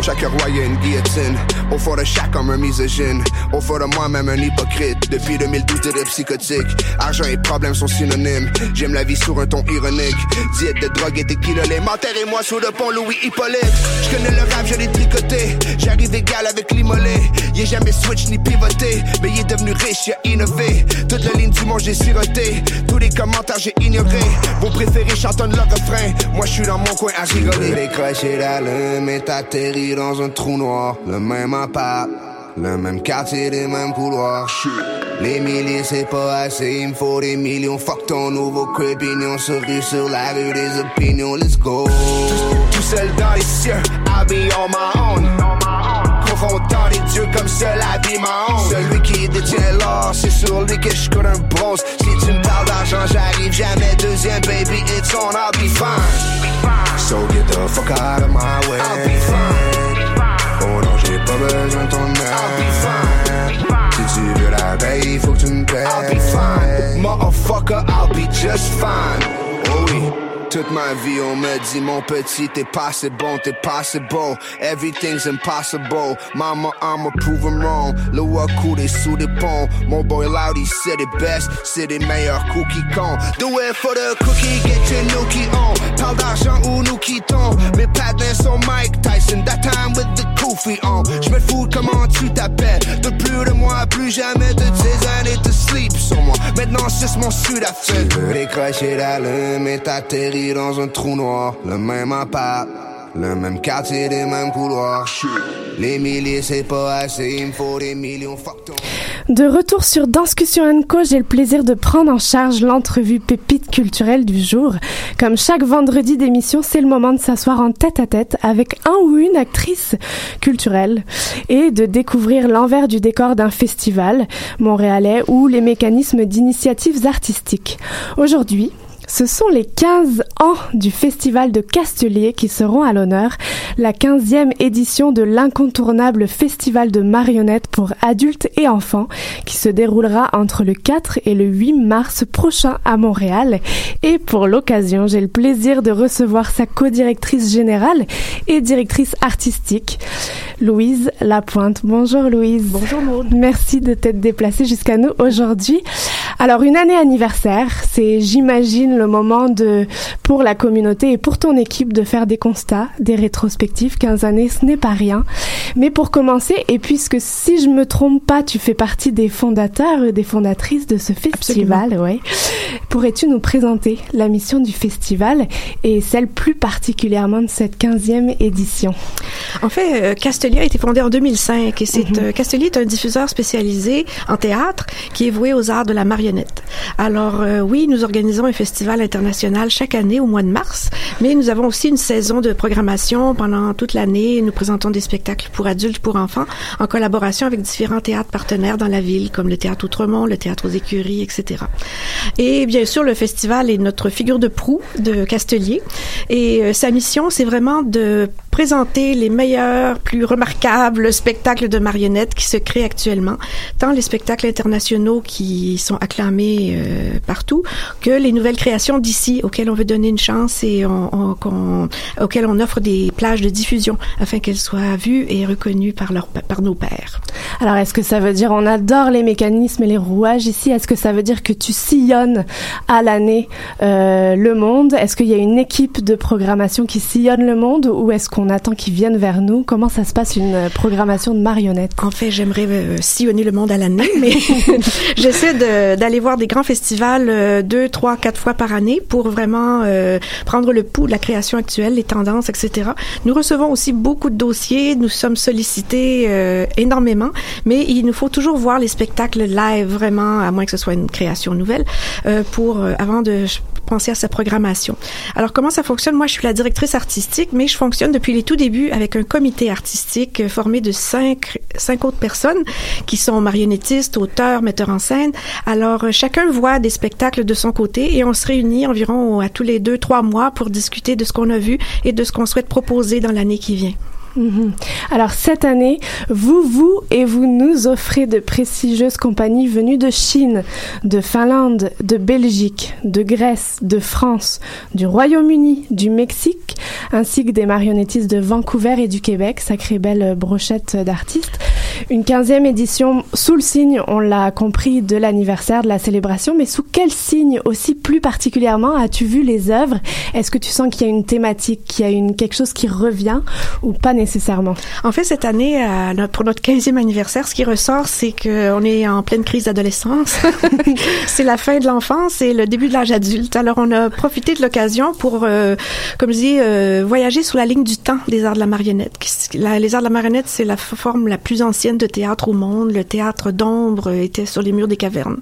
Pour chaque roi, une guillotine. Au fond de chaque homme, un misogyne. Au fond de moi-même, un hypocrite. Depuis 2012, des psychotique. Argent et problème sont synonymes. J'aime la vie sur un ton ironique. Diète de drogue et tequila. Les M'enterrez-moi sous le pont Louis Hippolyte. Je connais le rap, je l'ai tricoté. J'arrive égal avec l'immolé. Il jamais switch ni pivoté. Mais il devenu riche, il a innové. Toute la ligne du monde, j'ai siroté. Tous les commentaires, j'ai ignoré. Vos préférés chantonnent le refrain. Moi, je suis dans mon coin à rigoler. Décroché la lune, mais dans un trou noir. Le même appart. Le même quartier, les mêmes couloirs. Les milliers, c'est pas assez, il me faut des millions. Fuck ton nouveau crépignon rue, sur la rue des opinions. Let's go. Tout seul dans les cieux, I'll be on my own. Confrontant les dieux comme seul la vie ma. Celui qui détient l'or, c'est sur lui que je colle un bronze. Si tu me parles d'argent, j'arrive jamais deuxième, baby, it's on, I'll be fine. So get the fuck out of my way. I'll be fine. Oh non, j'ai pas besoin de ton aide. I'll be fine. Si tu veux la paye, faut que tu me. I'll be fine. Motherfucker, I'll be just fine. Oh oui. Toute ma vie, on me dit, mon petit, t'es pas assez bon, t'es pas assez beau. Everything's impossible. Mama, I'ma prove him wrong. Le a coulé sous des ponts. Mon boy Loudy, c'est des best, c'est des meilleurs qui comptent. Do it for the cookie, get your nookie on. Parle d'argent ou nous quittons. Mes patins sont Mike Tyson, that time with the koofy on. J'me fous comment tu t'appelles. De plus de moi, plus jamais de tes années de sleep sur moi. Maintenant, c'est mon sud à. Tu veux décrocher la lune, mais dans un trou noir. Le même appart. Le même quartier, les mêmes couloirs. Les milliers, c'est pas assez, il me faut des millions. De retour sur Danscussion Co, j'ai le plaisir de prendre en charge l'entrevue pépite culturelle du jour. Comme chaque vendredi d'émission, c'est le moment de s'asseoir en tête à tête avec un ou une actrice culturelle et de découvrir l'envers du décor d'un festival montréalais ou les mécanismes d'initiatives artistiques. Aujourd'hui, ce sont les 15 ans du Festival de Castelier qui seront à l'honneur, la 15e édition de l'incontournable Festival de marionnettes pour adultes et enfants qui se déroulera entre le 4 et le 8 mars prochain à Montréal. Et pour l'occasion, j'ai le plaisir de recevoir sa co-directrice générale et directrice artistique, Louise Lapointe. Bonjour Louise. Bonjour Maud. Merci de t'être déplacée jusqu'à nous aujourd'hui. Alors une année anniversaire, c'est j'imagine le moment de pour la communauté et pour ton équipe de faire des constats, des rétrospectives. 15 années, ce n'est pas rien. Mais pour commencer, et puisque si je me trompe pas, tu fais partie des fondateurs et des fondatrices de ce festival, ouais. Pourrais-tu nous présenter la mission du festival et celle plus particulièrement de cette 15e édition? En fait, euh, Castelier a été fondé en 2005 et c'est euh, Castelier est un diffuseur spécialisé en théâtre qui est voué aux arts de la marionnette. Alors euh, oui, nous organisons un festival international chaque année au mois de mars, mais nous avons aussi une saison de programmation pendant toute l'année. Nous présentons des spectacles pour adultes, pour enfants, en collaboration avec différents théâtres partenaires dans la ville, comme le théâtre Outremont, le théâtre aux Écuries, etc. Et bien sûr, le festival est notre figure de proue de Castelier. Et euh, sa mission, c'est vraiment de présenter les meilleurs, plus remarquables spectacles de marionnettes qui se créent actuellement, tant les spectacles internationaux qui sont acclamés euh, partout, que les nouvelles créations d'ici auxquelles on veut donner une chance et on, on- auxquelles on offre des plages de diffusion afin qu'elles soient vues et reconnues par, leur, par nos pairs. Alors, est-ce que ça veut dire on adore les mécanismes et les rouages ici Est-ce que ça veut dire que tu sillonnes à l'année euh, le monde? Est-ce qu'il y a une équipe de programmation qui sillonne le monde ou est-ce qu'on attend qu'ils viennent vers nous? Comment ça se passe une euh, programmation de marionnettes? En fait, j'aimerais euh, sillonner le monde à l'année, mais j'essaie de- d'aller voir des grands festivals euh, deux, trois, quatre fois par année pour vraiment euh, prendre le pouls de la création actuelle, les tendances, etc. Nous recevons aussi beaucoup de dossiers, nous sommes sollicités euh, énormément, mais il nous faut toujours voir les spectacles live, vraiment, à moins que ce soit une création nouvelle, euh, pour euh, avant de penser à sa programmation. Alors comment ça fonctionne? Moi, je suis la directrice artistique, mais je fonctionne depuis les tout débuts avec un comité artistique euh, formé de cinq cinq autres personnes qui sont marionnettistes, auteurs, metteurs en scène. Alors chacun voit des spectacles de son côté et on se réunit environ à tous les deux trois mois pour discuter de ce qu'on a vu et de ce qu'on souhaite proposer dans l'année qui vient. Mhm. Alors cette année, vous, vous et vous nous offrez de prestigieuses compagnies venues de Chine, de Finlande, de Belgique, de Grèce, de France, du Royaume-Uni, du Mexique, ainsi que des marionnettistes de Vancouver et du Québec, sacrée belle brochette d'artistes. Une quinzième édition sous le signe, on l'a compris, de l'anniversaire de la célébration, mais sous quel signe aussi plus particulièrement as-tu vu les œuvres? Est-ce que tu sens qu'il y a une thématique, qu'il y a une, quelque chose qui revient ou pas nécessairement? En fait, cette année, notre- pour notre 15e anniversaire, ce qui ressort, c'est qu'on est en pleine crise d'adolescence. c'est la fin de l'enfance et le début de l'âge adulte. Alors, on a profité de l'occasion pour, euh, comme je dis, euh, voyager sous la ligne du temps des arts de la marionnette. La- les arts de la marionnette, c'est la forme la plus ancienne de théâtre au monde. Le théâtre d'ombre était sur les murs des cavernes.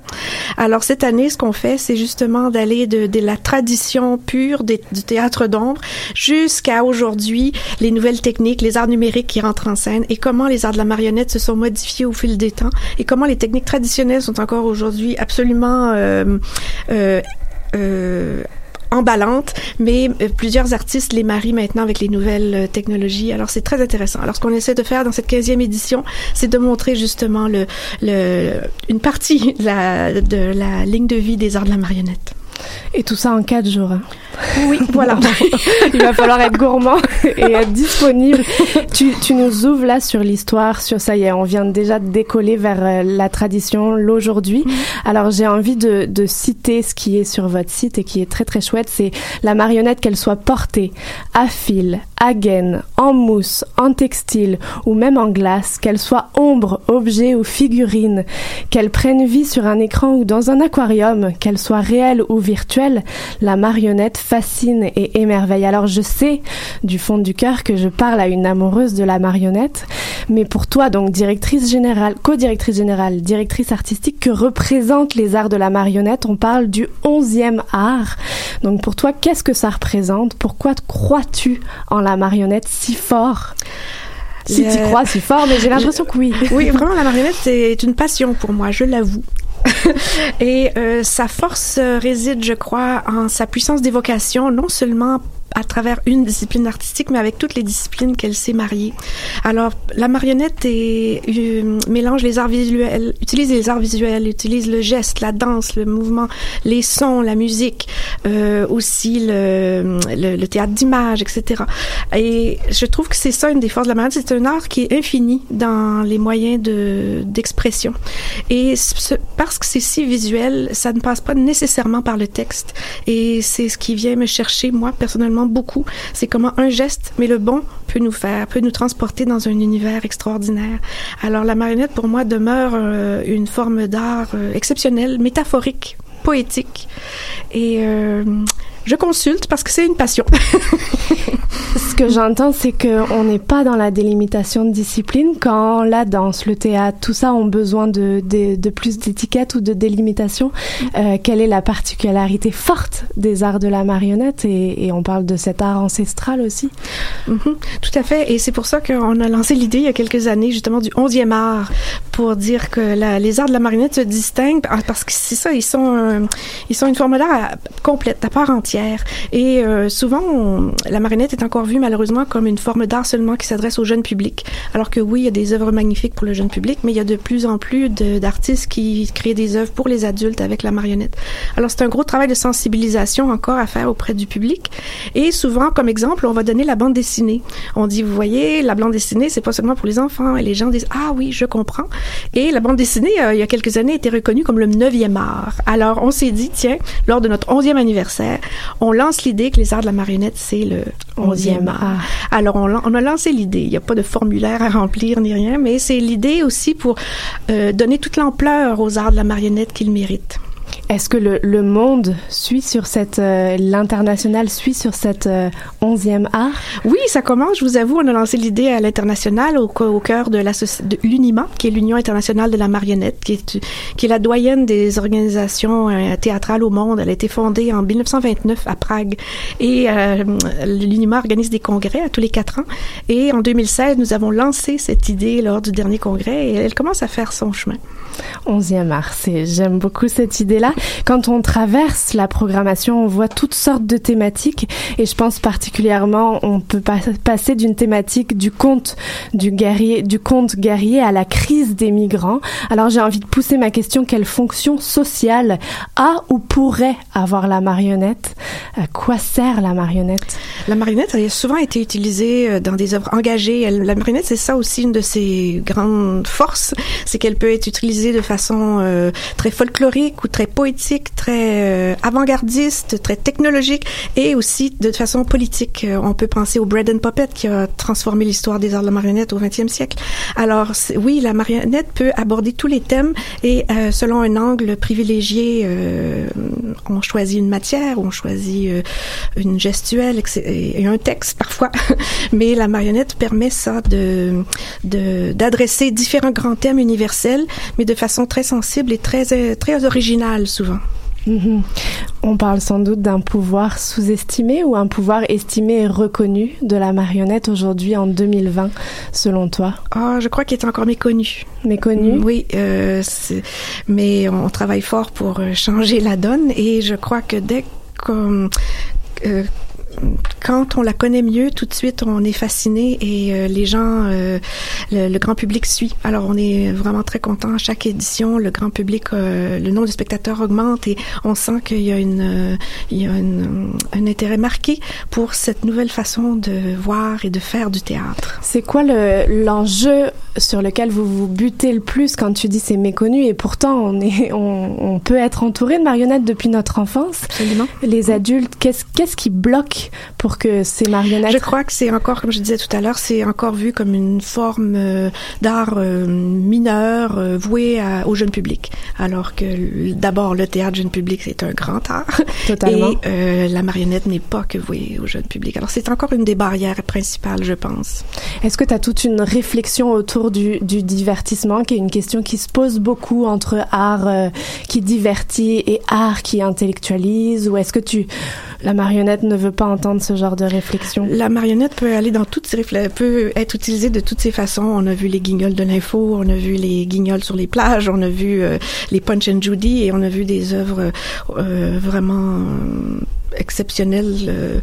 Alors, cette année, ce qu'on fait, c'est justement d'aller de, la tradition pure des- du théâtre d'ombre jusqu'à aujourd'hui, les nouvelles techniques, les arts numériques qui rentrent en scène et comment les arts de la marionnette se sont modifiés au fil des temps et comment les techniques traditionnelles sont encore aujourd'hui absolument euh, euh, euh, emballantes, mais euh, plusieurs artistes les marient maintenant avec les nouvelles euh, technologies. Alors c'est très intéressant. Alors ce qu'on essaie de faire dans cette 15e édition, c'est de montrer justement le, le, une partie de la, de la ligne de vie des arts de la marionnette. Et tout ça en quatre jours. Oui, voilà. Il va falloir être gourmand et être disponible. Tu, tu nous ouvres là sur l'histoire, sur ça y est, on vient déjà de décoller vers euh, la tradition, l'aujourd'hui. Alors j'ai envie de, de citer ce qui est sur votre site et qui est très très chouette, c'est la marionnette qu'elle soit portée à fil, à gaine, en mousse, en textile ou même en glace, qu'elle soit ombre, objet ou figurine, qu'elle prenne vie sur un écran ou dans un aquarium, qu'elle soit réelle ou virtuelle, la marionnette fascine et émerveille. Alors je sais du fond du cœur que je parle à une amoureuse de la marionnette, mais pour toi donc directrice générale, co-directrice générale, directrice artistique, que représentent les arts de la marionnette? On parle du onzième art. Donc pour toi, qu'est-ce que ça représente? Pourquoi crois-tu en la marionnette si fort si tu crois si fort, mais j'ai l'impression que oui. Oui, vraiment, la marionnette, c'est une passion pour moi, je l'avoue. Et euh, sa force euh, réside, je crois, en sa puissance d'évocation, non seulement à travers une discipline artistique, mais avec toutes les disciplines qu'elle s'est mariée. Alors, la marionnette est, euh, mélange les arts visuels, utilise les arts visuels, utilise le geste, la danse, le mouvement, les sons, la musique, euh, aussi le, le, le théâtre d'image, etc. Et je trouve que c'est ça une des forces de la marionnette, c'est un art qui est infini dans les moyens de d'expression. Et ce- parce que c'est si visuel, ça ne passe pas nécessairement par le texte. Et c'est ce qui vient me chercher, moi, personnellement, beaucoup. C'est comment un geste, mais le bon, peut nous faire, peut nous transporter dans un univers extraordinaire. Alors, la marionnette, pour moi, demeure euh, une forme d'art euh, exceptionnelle, métaphorique, poétique. Et euh, je consulte parce que c'est une passion. Ce que j'entends, c'est qu'on n'est pas dans la délimitation de discipline quand la danse, le théâtre, tout ça ont besoin de, de, de plus d'étiquettes ou de délimitation. Euh, quelle est la particularité forte des arts de la marionnette et, et on parle de cet art ancestral aussi. Mhm, tout à fait. Et c'est pour ça qu'on a lancé l'idée il y a quelques années, justement, du 11e art, pour dire que la- les arts de la marionnette se distinguent ah, parce que c'est ça, ils sont, euh, ils sont une forme d'art complète, à part entière. Et euh, souvent, on- la marionnette est encore vue malheureusement comme une forme d'art seulement qui s'adresse au jeune public. Alors que oui, il y a des œuvres magnifiques pour le jeune public, mais il y a de plus en plus d'artistes qui créent des œuvres pour les adultes avec la marionnette. Alors c'est un gros travail de sensibilisation encore à faire auprès du public. Et souvent, comme exemple, on va donner la bande dessinée. On dit, vous voyez, la bande dessinée, c'est pas seulement pour les enfants. Et les gens disent, ah oui, je comprends. Et la bande dessinée, euh, il y a quelques années, était reconnue comme le neuvième art. Alors, on s'est dit, tiens, lors de notre onzième anniversaire, on lance l'idée que les arts de la marionnette, c'est le onzième art. Alors, on, on a lancé l'idée. Il n'y a pas de formulaire à remplir ni rien, mais c'est l'idée aussi pour euh, donner toute l'ampleur aux arts de la marionnette qu'ils méritent. Est-ce que le, le monde suit sur cette, euh, l'international suit sur cette euh, onzième art? Oui, ça commence. Je vous avoue, on a lancé l'idée à l'international au, au cœur de, l'UNIMA, qui est l'Union internationale de la marionnette, qui est, qui est la doyenne des organisations euh, théâtrales au monde. Elle a été fondée en 1929 à Prague. Et euh, l'UNIMA organise des congrès à tous les quatre ans. Et en 2016, nous avons lancé cette idée lors du dernier congrès et elle commence à faire son chemin. Onzième art, c'est j'aime beaucoup cette idée-là. Quand on traverse la programmation, on voit toutes sortes de thématiques et je pense particulièrement on peut pas- passer d'une thématique du conte du guerrier, du conte guerrier à la crise des migrants. Alors j'ai envie de pousser ma question quelle fonction sociale a ou pourrait avoir la marionnette? À quoi sert la marionnette? La marionnette a souvent été utilisée euh, dans des œuvres engagées. La marionnette, c'est ça aussi une de ses grandes forces, c'est qu'elle peut être utilisée de façon euh, très folklorique ou très poétique, très euh, avant-gardiste, très technologique et aussi de façon politique. Euh, on peut penser au Bread and Puppet qui a transformé l'histoire des arts de la marionnette au 20e siècle. Alors oui, la marionnette peut aborder tous les thèmes et euh, selon un angle privilégié, on choisit une matière, on choisit une gestuelle et un texte parfois. Mais la marionnette permet ça de d'adresser différents grands thèmes universels, mais de façon très sensible et très très originale souvent. Mhm. On parle sans doute d'un pouvoir sous-estimé ou un pouvoir estimé et reconnu de la marionnette aujourd'hui en 2020, selon toi? Ah, je crois qu'il est encore méconnu. Méconnu Oui, euh, mais on travaille fort pour euh, changer la donne et je crois que dès qu'on euh, quand on la connaît mieux, tout de suite, on est fasciné et euh, les gens, euh, le, le grand public suit. Alors, on est vraiment très content. À chaque édition, le grand public, euh, le nombre de spectateurs augmente et on sent qu'il y a, une, euh, il y a une, un intérêt marqué pour cette nouvelle façon de voir et de faire du théâtre. C'est quoi le- l'enjeu sur lequel vous vous butez le plus quand tu dis c'est méconnu et pourtant on, est, on, on peut être entouré de marionnettes depuis notre enfance? Absolument. Les adultes, qu'est-ce qu'est-ce qui bloque pour que ces marionnettes... Je crois que c'est encore, comme je disais tout à l'heure, c'est encore vu comme une forme euh, d'art euh, mineur euh, voué à- au jeune public. Alors que d'abord, le théâtre jeune public, c'est un grand art. Totalement. Et euh, la marionnette n'est pas que vouée au jeune public. Alors c'est encore une des barrières principales, je pense. Est-ce que tu as toute une réflexion autour du, du divertissement, qui est une question qui se pose beaucoup entre art euh, qui divertit et art qui intellectualise? Ou est-ce que tu la marionnette ne veut pas ce genre de réflexion? La marionnette peut aller dans toutes réfle- peut être utilisée de toutes ces façons. On a vu les guignols de l'info, on a vu les guignols sur les plages, on a vu euh, les Punch and Judy et on a vu des œuvres euh, vraiment euh, exceptionnelles. euh,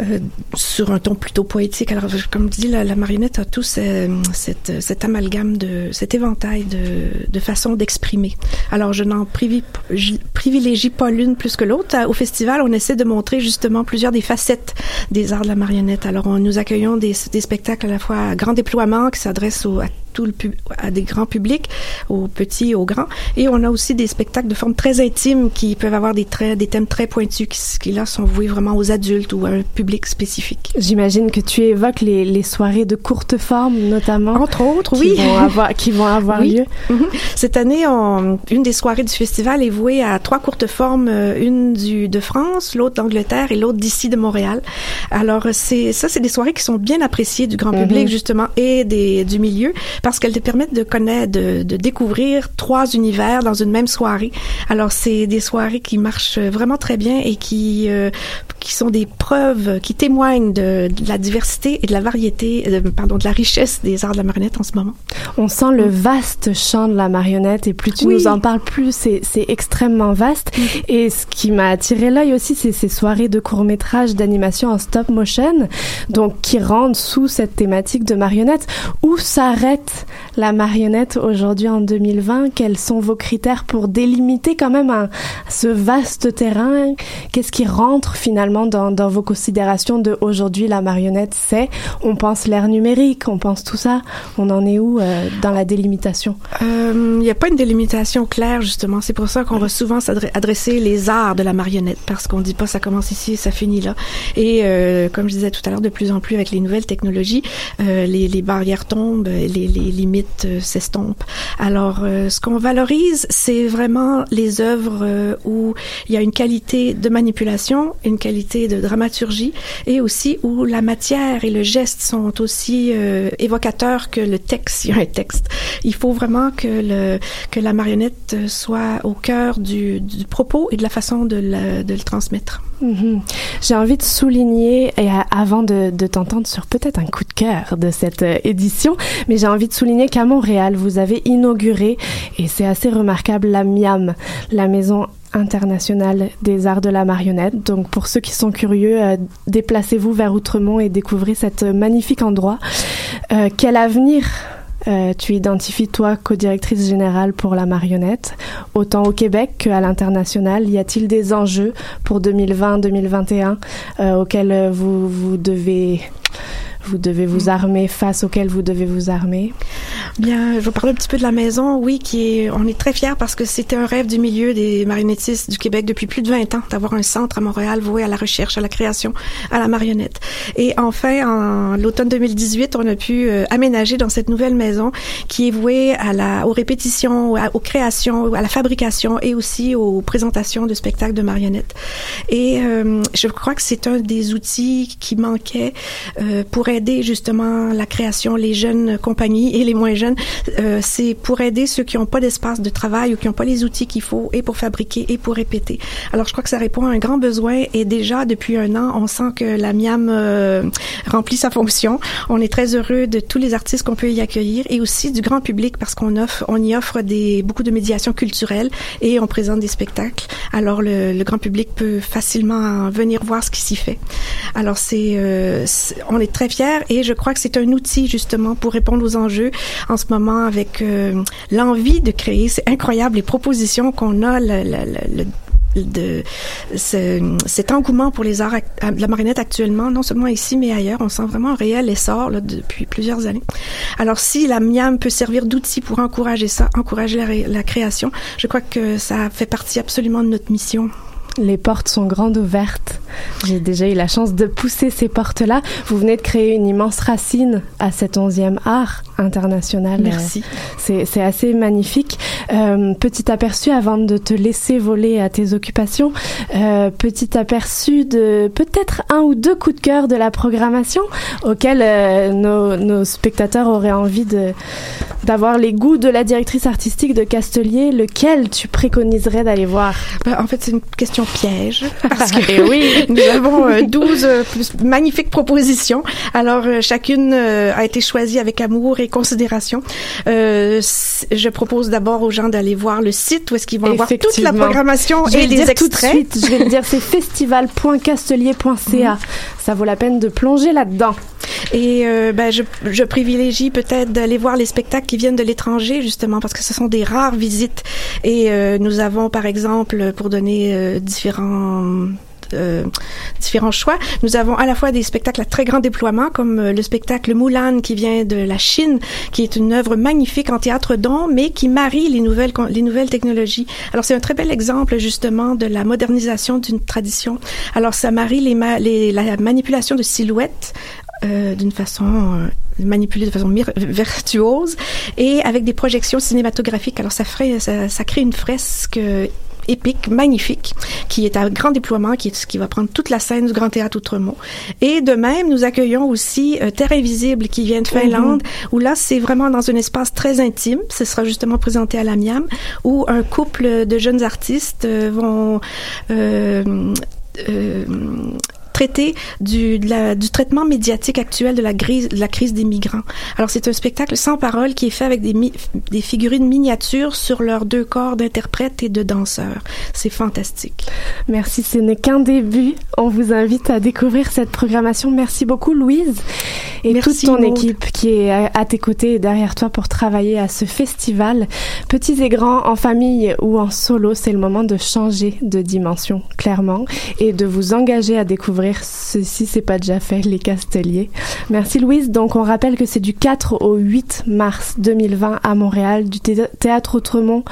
euh, sur un ton plutôt poétique. Alors, comme dis, la, la marionnette a tout ce- cette, cet amalgame de cet éventail de, de façons d'exprimer. Alors, je n'en privilégie pas l'une plus que l'autre. Au festival, on essaie de montrer justement plusieurs des facettes des arts de la marionnette. Alors, on, nous accueillons des, des spectacles à la fois à grand déploiement qui s'adressent à tout le pub- à des grands publics, aux petits, aux grands, et on a aussi des spectacles de forme très intime qui peuvent avoir des thèmes très pointus qui, qui là sont voués vraiment aux adultes ou à un public spécifique. J'imagine que tu évoques les, les soirées de courte forme, notamment. Entre autres, qui oui. Vont avoir, qui vont avoir Oui. lieu. Mhm. Cette année, on- une des soirées du festival est vouée à trois courtes formes, euh, une du, de France, l'autre d'Angleterre et l'autre d'ici de Montréal. Alors, c'est ça, c'est des soirées qui sont bien appréciées du grand Mhm. public justement et des, du milieu parce qu'elles te permettent de connaître, de, de découvrir trois univers dans une même soirée. Alors, c'est des soirées qui marchent vraiment très bien et qui euh, qui sont des preuves, qui témoignent de, de la diversité et de la variété, euh, pardon, de la richesse des arts de la marionnette en ce moment. On sent le vaste champ de la marionnette et plus tu Oui. nous en parles, plus c'est c'est extrêmement vaste. Et ce qui m'a attiré l'œil aussi, c'est ces soirées de court métrage d'animation en stop motion, donc qui rendent sous cette thématique de marionnette. Où s'arrête la marionnette aujourd'hui en 2020 Quels sont vos critères pour délimiter quand même un- ce vaste terrain? Qu'est-ce qui rentre finalement dans, vos considérations de aujourd'hui la marionnette C'est, on pense l'ère numérique, on pense tout ça. On en est où euh, dans la délimitation? Il n'y a pas une délimitation claire, justement. C'est pour ça qu'on va souvent s'adre- adresser les arts de la marionnette, parce qu'on dit pas ça commence ici ça finit là. Et euh, comme je disais tout à l'heure, de plus en plus avec les nouvelles technologies, euh, les, barrières tombent, les limites euh, s'estompent. Alors, euh, ce qu'on valorise, c'est vraiment les œuvres euh, où il y a une qualité de manipulation, une qualité de dramaturgie, et aussi où la matière et le geste sont aussi euh, évocateurs que le texte. Il y a un texte. Il faut vraiment que le que la marionnette soit au cœur du, du propos et de la façon de, de le transmettre. Mhm. J'ai envie de souligner, et avant de, t'entendre sur peut-être un coup de cœur de cette euh, édition, mais j'ai envie de souligner qu'à Montréal, vous avez inauguré, et c'est assez remarquable, la MIAM, la Maison internationale des arts de la marionnette. Donc pour ceux qui sont curieux, euh, déplacez-vous vers Outremont et découvrez cet euh, magnifique endroit. Quel avenir euh, tu identifies toi co-directrice générale pour la marionnette, autant au Québec qu'à l'international. Y a-t-il des enjeux pour 2020-2021 euh, auxquels euh, vous, vous devez vous devez vous armer face auxquels vous devez vous armer Bien, je vais parler un petit peu de la maison. Oui, qui est, on est très fiers parce que c'était un rêve du milieu des marionnettistes du Québec depuis plus de 20 ans d'avoir un centre à Montréal voué à la recherche, à la création, à la marionnette. Et enfin, en l'automne 2018, on a pu euh, aménager dans cette nouvelle maison qui est vouée à la, aux répétitions, aux créations, à la fabrication et aussi aux présentations de spectacles de marionnettes. Et euh, je crois que c'est un des outils qui manquait euh, pour aider justement la création, les jeunes compagnies et les moins jeunes. Euh, c'est pour aider ceux qui n'ont pas d'espace de travail ou qui n'ont pas les outils qu'il faut et pour fabriquer et pour répéter. Alors je crois que ça répond à un grand besoin et déjà depuis un an, on sent que la Miam euh, remplit sa fonction. On est très heureux de tous les artistes qu'on peut y accueillir et aussi du grand public parce qu'on offre, on y offre des beaucoup de médiation culturelle et on présente des spectacles. Alors le, le grand public peut facilement venir voir ce qui s'y fait. Alors c'est, euh, on est très fiers et je crois que c'est un outil justement pour répondre aux enjeux en ce moment avec euh, l'envie de créer. C'est incroyable les propositions qu'on a, le, de ce- cet engouement pour les arts, act- la marionnette actuellement, non seulement ici mais ailleurs, on sent vraiment un réel essor depuis plusieurs années. Alors si la MIAM peut servir d'outil pour encourager ça, encourager la création, je crois que ça fait partie absolument de notre mission. Les portes sont grandes ouvertes. J'ai déjà eu la chance de pousser ces portes-là. Vous venez de créer une immense racine à cet onzième art. International. Merci. Euh, c'est, c'est assez magnifique. Euh, petit aperçu avant de te laisser voler à tes occupations. Euh, petit aperçu de peut-être un ou deux coups de cœur de la programmation auxquels euh, nos, nos spectateurs auraient envie de d'avoir les goûts de la directrice artistique de Castelier. Lequel tu préconiserais d'aller voir? Ben, en fait, c'est une question piège. Parce que Eh oui. nous avons euh, 12 euh, plus magnifiques propositions. Alors, chacune a été choisie avec amour et considération. Euh, je propose d'abord aux gens d'aller voir le site où est-ce qu'ils vont avoir toute la programmation Je vais et le les dire extraits. tout de suite. Je vais le dire, c'est festival.castelier.ca. Ça vaut la peine de plonger là-dedans. Et euh, ben, je, je privilégie peut-être d'aller voir les spectacles qui viennent de l'étranger, justement, parce que ce sont des rares visites. Et euh, nous avons, par exemple, pour donner euh, différents... euh, différents choix. Nous avons à la fois des spectacles à très grand déploiement, comme euh, le spectacle Moulin qui vient de la Chine, qui est une œuvre magnifique en théâtre don, mais qui marie les nouvelles technologies. Alors c'est un très bel exemple justement de la modernisation d'une tradition. Alors ça marie la manipulation de silhouettes euh, d'une façon manipulée de façon virtuose et avec des projections cinématographiques. Alors ça crée une fresque épique, magnifique, qui est à grand déploiement, qui, est, qui va prendre toute la scène du Grand Théâtre Outremont. Et de même, nous accueillons aussi euh, Terre Invisible qui vient de Finlande, où là, c'est vraiment dans un espace très intime. Ce sera justement présenté à l'Amiam, où un couple de jeunes artistes euh, vont... euh, euh, traiter du, de la- du traitement médiatique actuel de la, grise, de la crise des migrants. Alors, c'est un spectacle sans parole qui est fait avec des, mi- des figurines miniatures sur leurs deux corps d'interprètes et de danseurs. C'est fantastique. Merci, ce n'est qu'un début. On vous invite à découvrir cette programmation. Merci beaucoup, Louise, et Merci, toute ton équipe qui est à, à tes côtés et derrière toi pour travailler à ce festival. Petits et grands, en famille ou en solo, c'est le moment de changer de dimension, clairement, et de vous engager à découvrir ceci, c'est pas déjà fait, les Casteliers. Merci, Louise. Donc, on rappelle que c'est du 4 au 8 mars 2020 à Montréal, du thé- théâtre Outremont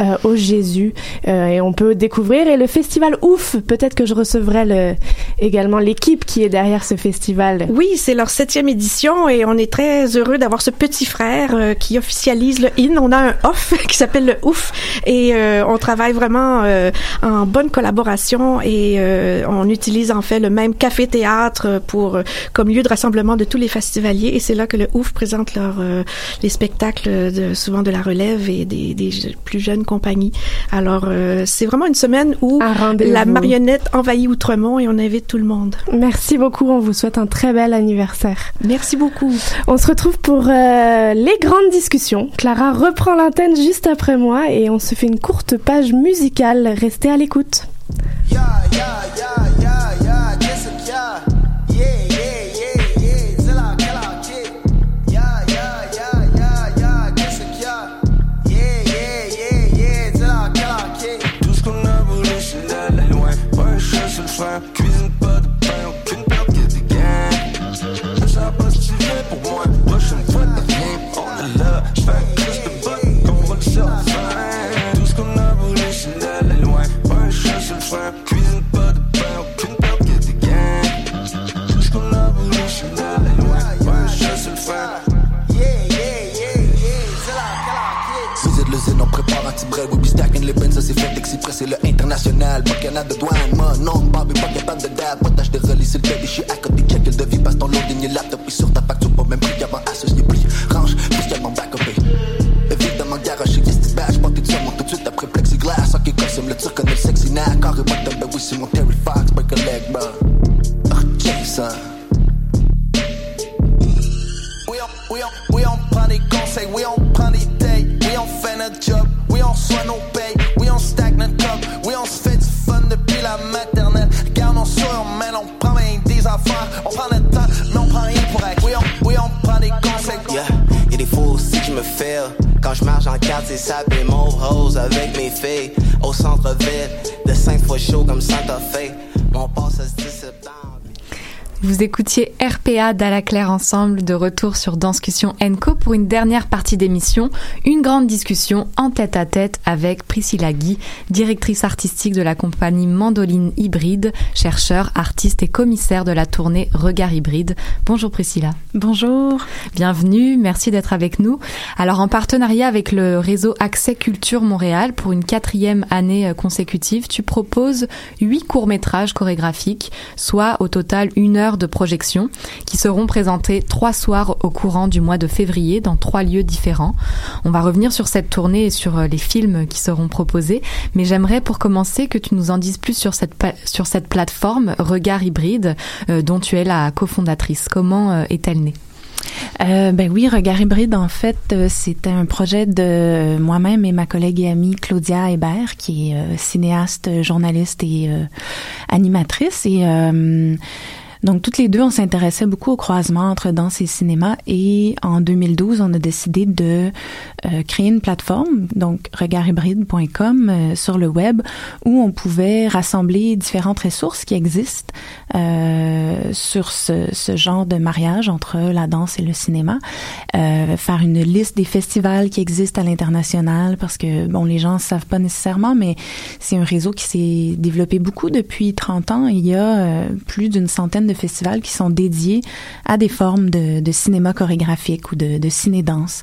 euh, au Jésus. Euh, et on peut découvrir. Et le festival Ouf, peut-être que je recevrai le, également l'équipe qui est derrière ce festival. Oui, c'est leur septième édition et on est très heureux d'avoir ce petit frère euh, qui officialise le IN. On a un off qui s'appelle le OUF et euh, on travaille vraiment euh, en bonne collaboration et euh, on utilise en fait le même café-théâtre pour euh, comme lieu de rassemblement de tous les festivaliers et c'est là que le OUF présente leur, euh, les spectacles de, souvent de la relève et des, des plus jeunes compagnies. Alors euh, c'est vraiment une semaine où la marionnette envahit Outremont et on invite tout le monde. Merci beaucoup. On vous souhaite un très bel anniversaire. Merci beaucoup. On se retrouve pour euh, les grandes discussions. Clara reprend l'antenne juste après moi et on se fait une courte page musicale. Restez à l'écoute. Yeah, yeah, yeah, yeah, yeah, just yeah. Yeah, yeah, yeah, yeah, till kid. Yeah, yeah, yeah, yeah, yeah, just yeah. Yeah, yeah, yeah, yeah, till kid. Du skulle nok vide, så lad det være. Bare selv selv frem. Les benz, ça c'est fait c'est le international. Pas qu'il y en a de douane, moi non, Bobby, pas capable de dab. Potage de relier, c'est le baby, je à côté, check le devis, passe ton loading et laptop. Oui, sur ta facture, pas même prix qu'avant, associé, pris. Range, mon back up. Évidemment, garage, this badge, porté de mon tout de suite après plexiglas. Ok, custom, le tir connaît le sexy, nah, carré, the, ben oui, c'est mon Terry Fox, break a leg, bro. Ah, Jason. Oui, on, oui, on prend des conseils, oui, on prend des dates, oui, on fait notre job, oui, on soigne nos payes, oui, on se fait du fun depuis la maternelle. Regarde, on on mène, on prend bien des affaires, on prend notre temps, mais on prend rien pour acte. Oui, on, oui, on prend des conseils. Yeah, y'a des fois aussi qui me feel Quand je marche en quartier sapé mauve rose avec mes filles Au centre-ville, de cinq fois chaud comme Santa Fe Mon passe à 10 septembre Vous écoutiez RPA d'Alaclaire ensemble, de retour sur Danscussion Enco pour une dernière partie d'émission, une grande discussion en tête à tête avec Priscilla Guy, directrice artistique de la compagnie Mandoline Hybride, chercheur, artiste et commissaire de la tournée Regard Hybride. Bonjour Priscilla. Bonjour. Bienvenue, merci d'être avec nous. Alors en partenariat avec le réseau Accès Culture Montréal pour une quatrième année consécutive, tu proposes huit courts-métrages chorégraphiques, soit au total une heure de projection qui seront présentés trois soirs au courant du mois de février dans trois lieux différents. On va revenir sur cette tournée et sur les films qui seront proposés, mais j'aimerais pour commencer que tu nous en dises plus sur cette, sur cette plateforme Regard Hybride euh, dont tu es la cofondatrice. Comment euh, est-elle née? Euh, ben oui, Regard hybride, en fait, euh, c'était un projet de moi-même et ma collègue et amie Claudia Hébert, qui est euh, cinéaste, journaliste et animatrice. Et donc, toutes les deux, on s'intéressait beaucoup au croisement entre danse et cinéma. Et en 2012, on a décidé de euh, créer une plateforme, donc regardhybride.com euh, sur le web, où on pouvait rassembler différentes ressources qui existent euh, sur ce, ce, genre de mariage entre la danse et le cinéma, euh, faire une liste des festivals qui existent à l'international, parce que, bon, les gens ne savent pas nécessairement, mais c'est un réseau qui s'est développé beaucoup depuis 30 ans. Il y a plus d'une centaine de festivals qui sont dédiés à des formes de, cinéma chorégraphique ou de, ciné-danse.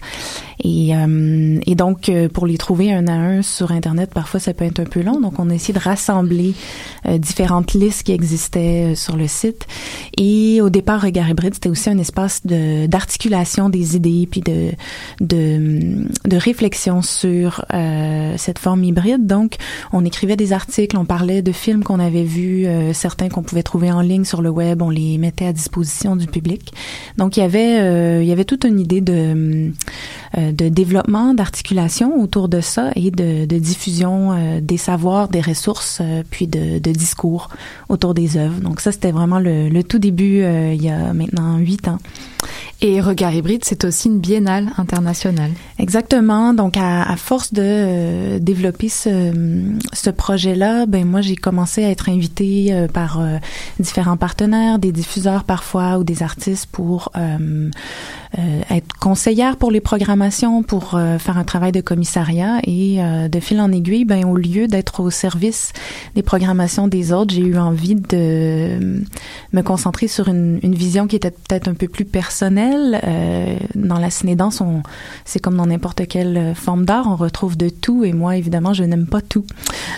Et, euh, donc, euh, pour les trouver un à un sur Internet, parfois ça peut être un peu long. Donc, on a essayé de rassembler euh, différentes listes qui existaient sur le site. Et au départ, Regard Hybride, c'était aussi un espace d'articulation des idées puis de de, réflexion sur cette forme hybride. Donc, on écrivait des articles, on parlait de films qu'on avait vus, certains qu'on pouvait trouver en ligne sur le web, on les mettait à disposition du public. Donc, il y avait il y avait toute une idée de de développement, d'articulation autour de ça et de, diffusion euh, des savoirs, des ressources, euh, puis de, discours autour des œuvres. Donc ça, c'était vraiment le, tout début euh, il y a maintenant huit ans. Et Regard Hybride, c'est aussi une biennale internationale. Exactement. Donc, à, force de euh, développer ce, ce projet-là, ben moi, j'ai commencé à être invitée euh, par euh, différents partenaires, des diffuseurs parfois ou des artistes pour être conseillère pour les programmations, pour faire un travail de commissariat. Et de fil en aiguille, ben au lieu d'être au service des programmations des autres, j'ai eu envie de me concentrer sur une, une vision qui était peut-être un peu plus personnelle. Euh, dans la cinédance, c'est comme dans n'importe quelle forme d'art, on retrouve de tout. Et moi, évidemment, je n'aime pas tout.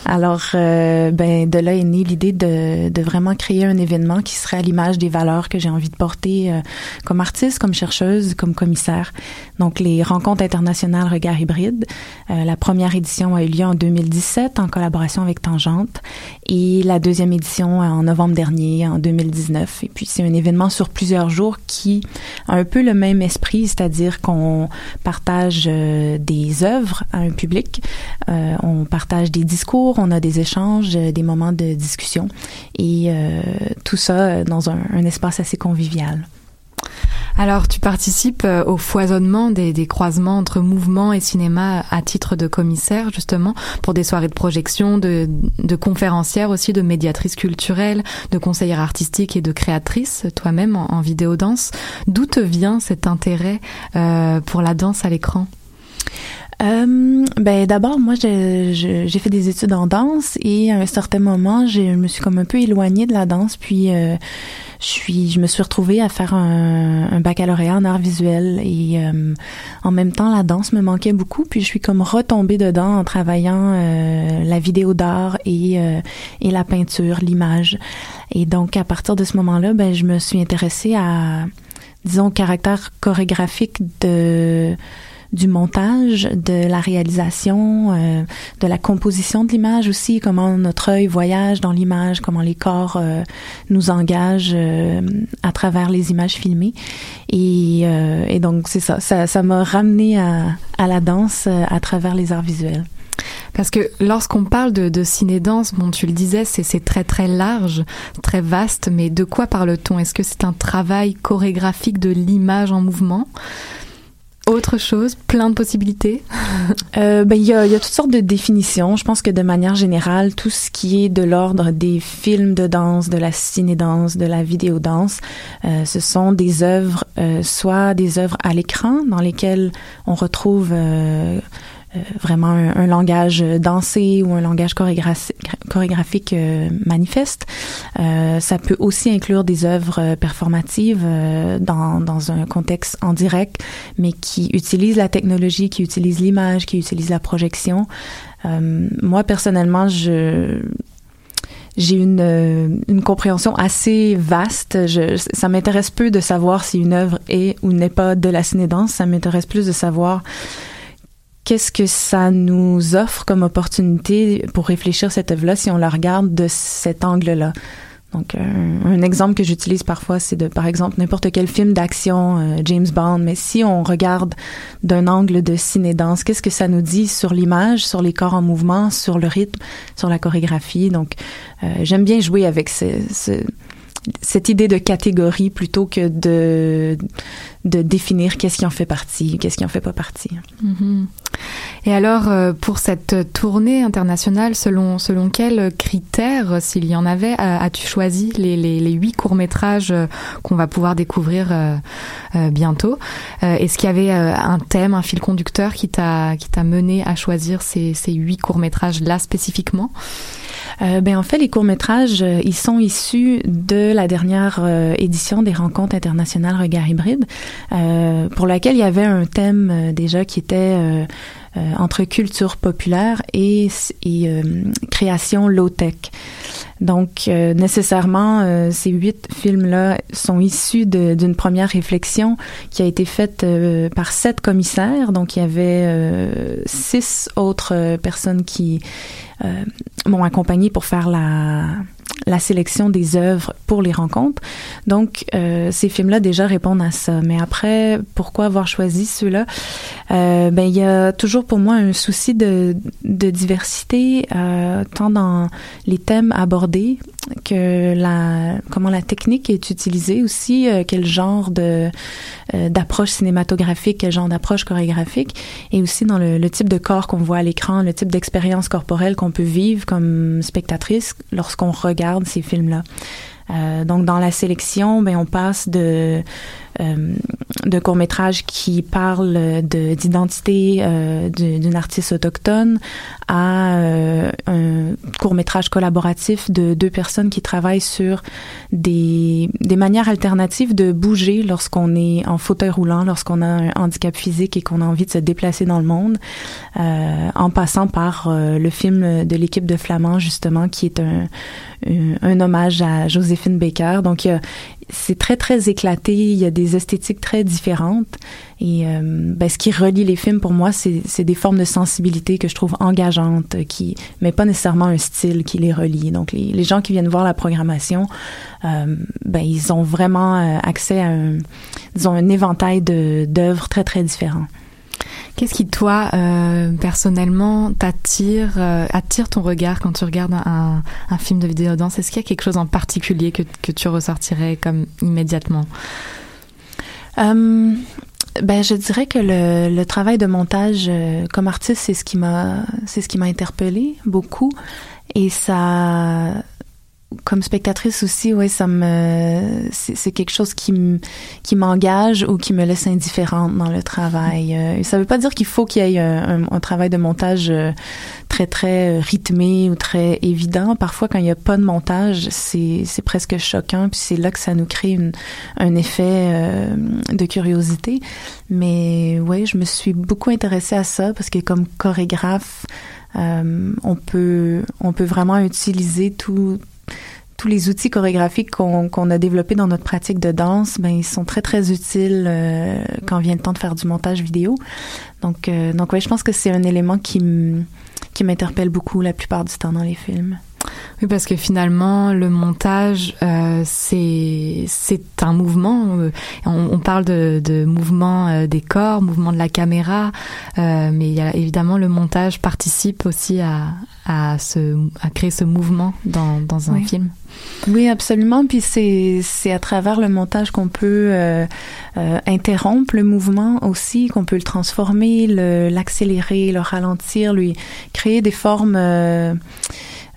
Alors, euh, ben, de là est née l'idée de, vraiment créer un événement qui serait à l'image des valeurs que j'ai envie de porter euh, comme artiste, comme chercheuse, comme commissaire. Donc, les rencontres internationales Regard Hybride. Euh, la première édition a eu lieu en 2017 en collaboration avec Tangente et la deuxième édition en novembre dernier, en 2019. Et puis, c'est un événement sur plusieurs jours qui a un peu le même esprit, c'est-à-dire qu'on partage euh, des œuvres à un public, euh, on partage des discours, on a des échanges, euh, des moments de discussion et tout ça dans un espace assez convivial. Alors, tu participes euh, au foisonnement des, croisements entre mouvement et cinéma à titre de commissaire, justement, pour des soirées de projection, de, conférencière aussi, de médiatrice culturelle, de conseillère artistique et de créatrice, toi-même en, en vidéo danse. D'où te vient cet intérêt euh, pour la danse à l'écran? Euh, ben d'abord moi j'ai fait des études en danse et à un certain moment je me suis comme un peu éloignée de la danse puis euh, je suis je me suis retrouvée à faire un, un baccalauréat en art visuel et euh, en même temps la danse me manquait beaucoup puis je suis comme retombée dedans en travaillant euh, la vidéo d'art et euh, et la peinture l'image. Et donc à partir de ce moment-là ben je me suis intéressée à disons caractère chorégraphique de du montage, de la réalisation, euh, de la composition de l'image aussi, comment notre œil voyage dans l'image, comment les corps euh, nous engagent euh, à travers les images filmées. Et, et donc c'est ça, ça m'a ramené à, à la danse à travers les arts visuels. Parce que lorsqu'on parle de, de ciné-danse, bon, tu le disais, c'est très très large, très vaste, mais de quoi parle-t-on? Est-ce que c'est un travail chorégraphique de l'image en mouvement? Autre chose, plein de possibilités. Euh, ben, il y a, y a toutes sortes de définitions. Je pense que de manière générale, tout ce qui est de l'ordre des films de danse, de la ciné-danse, de la vidéo-danse, euh, ce sont des œuvres, euh, soit des œuvres à l'écran dans lesquelles on retrouve euh, vraiment un, un langage dansé ou un langage chorégraphi- chorégraphique euh, manifeste. Euh, ça peut aussi inclure des œuvres euh, performatives euh, dans, dans un contexte en direct, mais qui utilisent la technologie, qui utilisent l'image, qui utilisent la projection. Euh, moi, personnellement, je j'ai une, euh, une compréhension assez vaste. Je, ça m'intéresse peu de savoir si une œuvre est ou n'est pas de la cinédance. Ça m'intéresse plus de savoir qu'est-ce que ça nous offre comme opportunité pour réfléchir cette œuvre-là si on la regarde de cet angle-là? Donc, un, un exemple que j'utilise parfois, c'est de, par exemple, n'importe quel film d'action, euh, James Bond, mais si on regarde d'un angle de ciné-danse, qu'est-ce que ça nous dit sur l'image, sur les corps en mouvement, sur le rythme, sur la chorégraphie? Donc, euh, j'aime bien jouer avec ce, ce- cette idée de catégorie plutôt que de, de définir qu'est-ce qui en fait partie, qu'est-ce qui en fait pas partie. Mhm. Et alors, euh, pour cette tournée internationale, selon, selon quels critères, s'il y en avait, euh, as-tu choisi les, les, les huit courts-métrages euh, qu'on va pouvoir découvrir bientôt? Est-ce qu'il y avait un thème, un fil conducteur qui t'a qui t'a mené à choisir ces, ces huit courts-métrages-là spécifiquement? Euh, ben en fait, les courts métrages, euh, ils sont issus de la dernière euh, édition des rencontres internationales Regard hybride, euh, pour laquelle il y avait un thème euh, déjà qui était euh, entre culture populaire et, et création low tech. Donc euh, nécessairement, euh, ces huit films-là sont issus d'une première réflexion qui a été faite euh, par sept commissaires. Donc il y avait euh, six autres euh, personnes qui m'ont accompagné pour faire la la sélection des œuvres pour les rencontres. Donc, euh, ces films-là déjà répondent à ça. Mais après, pourquoi avoir choisi ceux-là? Euh, Ben, il y a toujours pour moi un souci de, de diversité, euh, tant dans les thèmes abordés que la comment la technique est utilisée aussi, euh, quel genre de euh, d'approche cinématographique, quel genre d'approche chorégraphique, et aussi dans le, type de corps qu'on voit à l'écran, le type d'expérience corporelle qu'on peut vivre comme spectatrice lorsqu'on regarde ces films-là. Euh, donc dans la sélection, ben on passe de de courts métrages qui parlent de d'identité euh, du- d'une artiste autochtone à euh, un court métrage collaboratif de deux personnes qui travaillent sur des des manières alternatives de bouger lorsqu'on est en fauteuil roulant, lorsqu'on a un handicap physique et qu'on a envie de se déplacer dans le monde, euh, en passant par euh, le film de l'équipe de Flamand justement qui est un un, un hommage à Joséphine Baker. Donc, il y a- c'est très, très éclaté. Il y a des esthétiques très différentes. Et euh, ben, ce qui relie les films, pour moi, c'est des formes de sensibilité que je trouve engageantes, qui, mais pas nécessairement un style qui les relie. Donc, les, gens qui viennent voir la programmation, euh, ben, ils ont vraiment euh, accès à un, un éventail d'œuvres très, très différents. Qu'est-ce qui, toi, euh, personnellement, t'attire, euh, attire ton regard quand tu regardes un, un film de vidéo-danse? Est-ce qu'il y a quelque chose en particulier que, que tu ressortirais comme immédiatement? Euh, ben, je dirais que le, le travail de montage euh, comme artiste, c'est ce qui m'a, c'est ce qui m'a interpellé beaucoup, et ça, comme spectatrice aussi, ouais, ça me, c'est, quelque chose qui qui m'engage ou qui me laisse indifférente dans le travail. Euh, ça veut pas dire qu'il faut qu'il y ait un, un- travail de montage euh, très très rythmé ou très évident. Parfois, quand il n'y a pas de montage, c'est, c'est presque choquant, puis c'est là que ça nous crée une, un effet euh, de curiosité. Mais ouais, je me suis beaucoup intéressée à ça parce que comme chorégraphe, euh, on peut on peut vraiment utiliser tout tous les outils chorégraphiques qu'on a développés dans notre pratique de danse, ben ils sont très très utiles euh, quand vient le temps de faire du montage vidéo. Donc euh, donc ouais, je pense que c'est un élément qui qui m'interpelle beaucoup la plupart du temps dans les films. Oui, parce que finalement, le montage, euh, c'est c'est un mouvement. euh, On, on parle de, de mouvement euh, des corps, mouvement de la caméra, euh, mais il y a, évidemment le montage participe aussi à à, ce, à créer ce mouvement dans, dans un Oui. film. Oui, absolument. Puis c'est c'est à travers le montage qu'on peut euh, euh, interrompre le mouvement aussi, qu'on peut le transformer, le l'accélérer, le ralentir, lui créer des formes.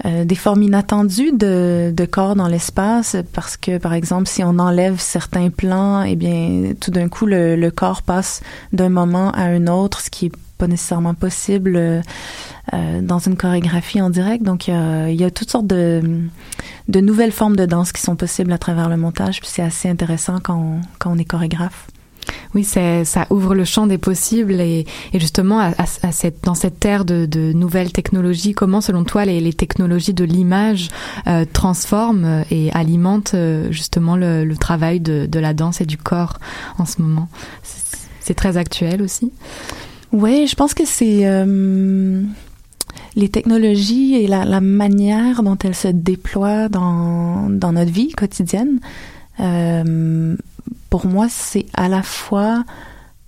Euh, des formes inattendues de, de corps dans l'espace parce que par exemple si on enlève certains plans eh bien tout d'un coup le, le corps passe d'un moment à un autre ce qui est pas nécessairement possible euh, euh, dans une chorégraphie en direct. Donc il y a, il y a toutes sortes de, de nouvelles formes de danse qui sont possibles à travers le montage puis c'est assez intéressant quand quand on est chorégraphe Oui, ça ouvre le champ des possibles et, justement dans cette ère de, nouvelles technologies, comment selon toi les, technologies de l'image euh, transforment et alimentent euh, justement le, travail de, la danse et du corps en ce moment? C'est, très actuel aussi. Oui, je pense que c'est euh, les technologies et la, manière dont elles se déploient dans, notre vie quotidienne. Pour moi, c'est à la fois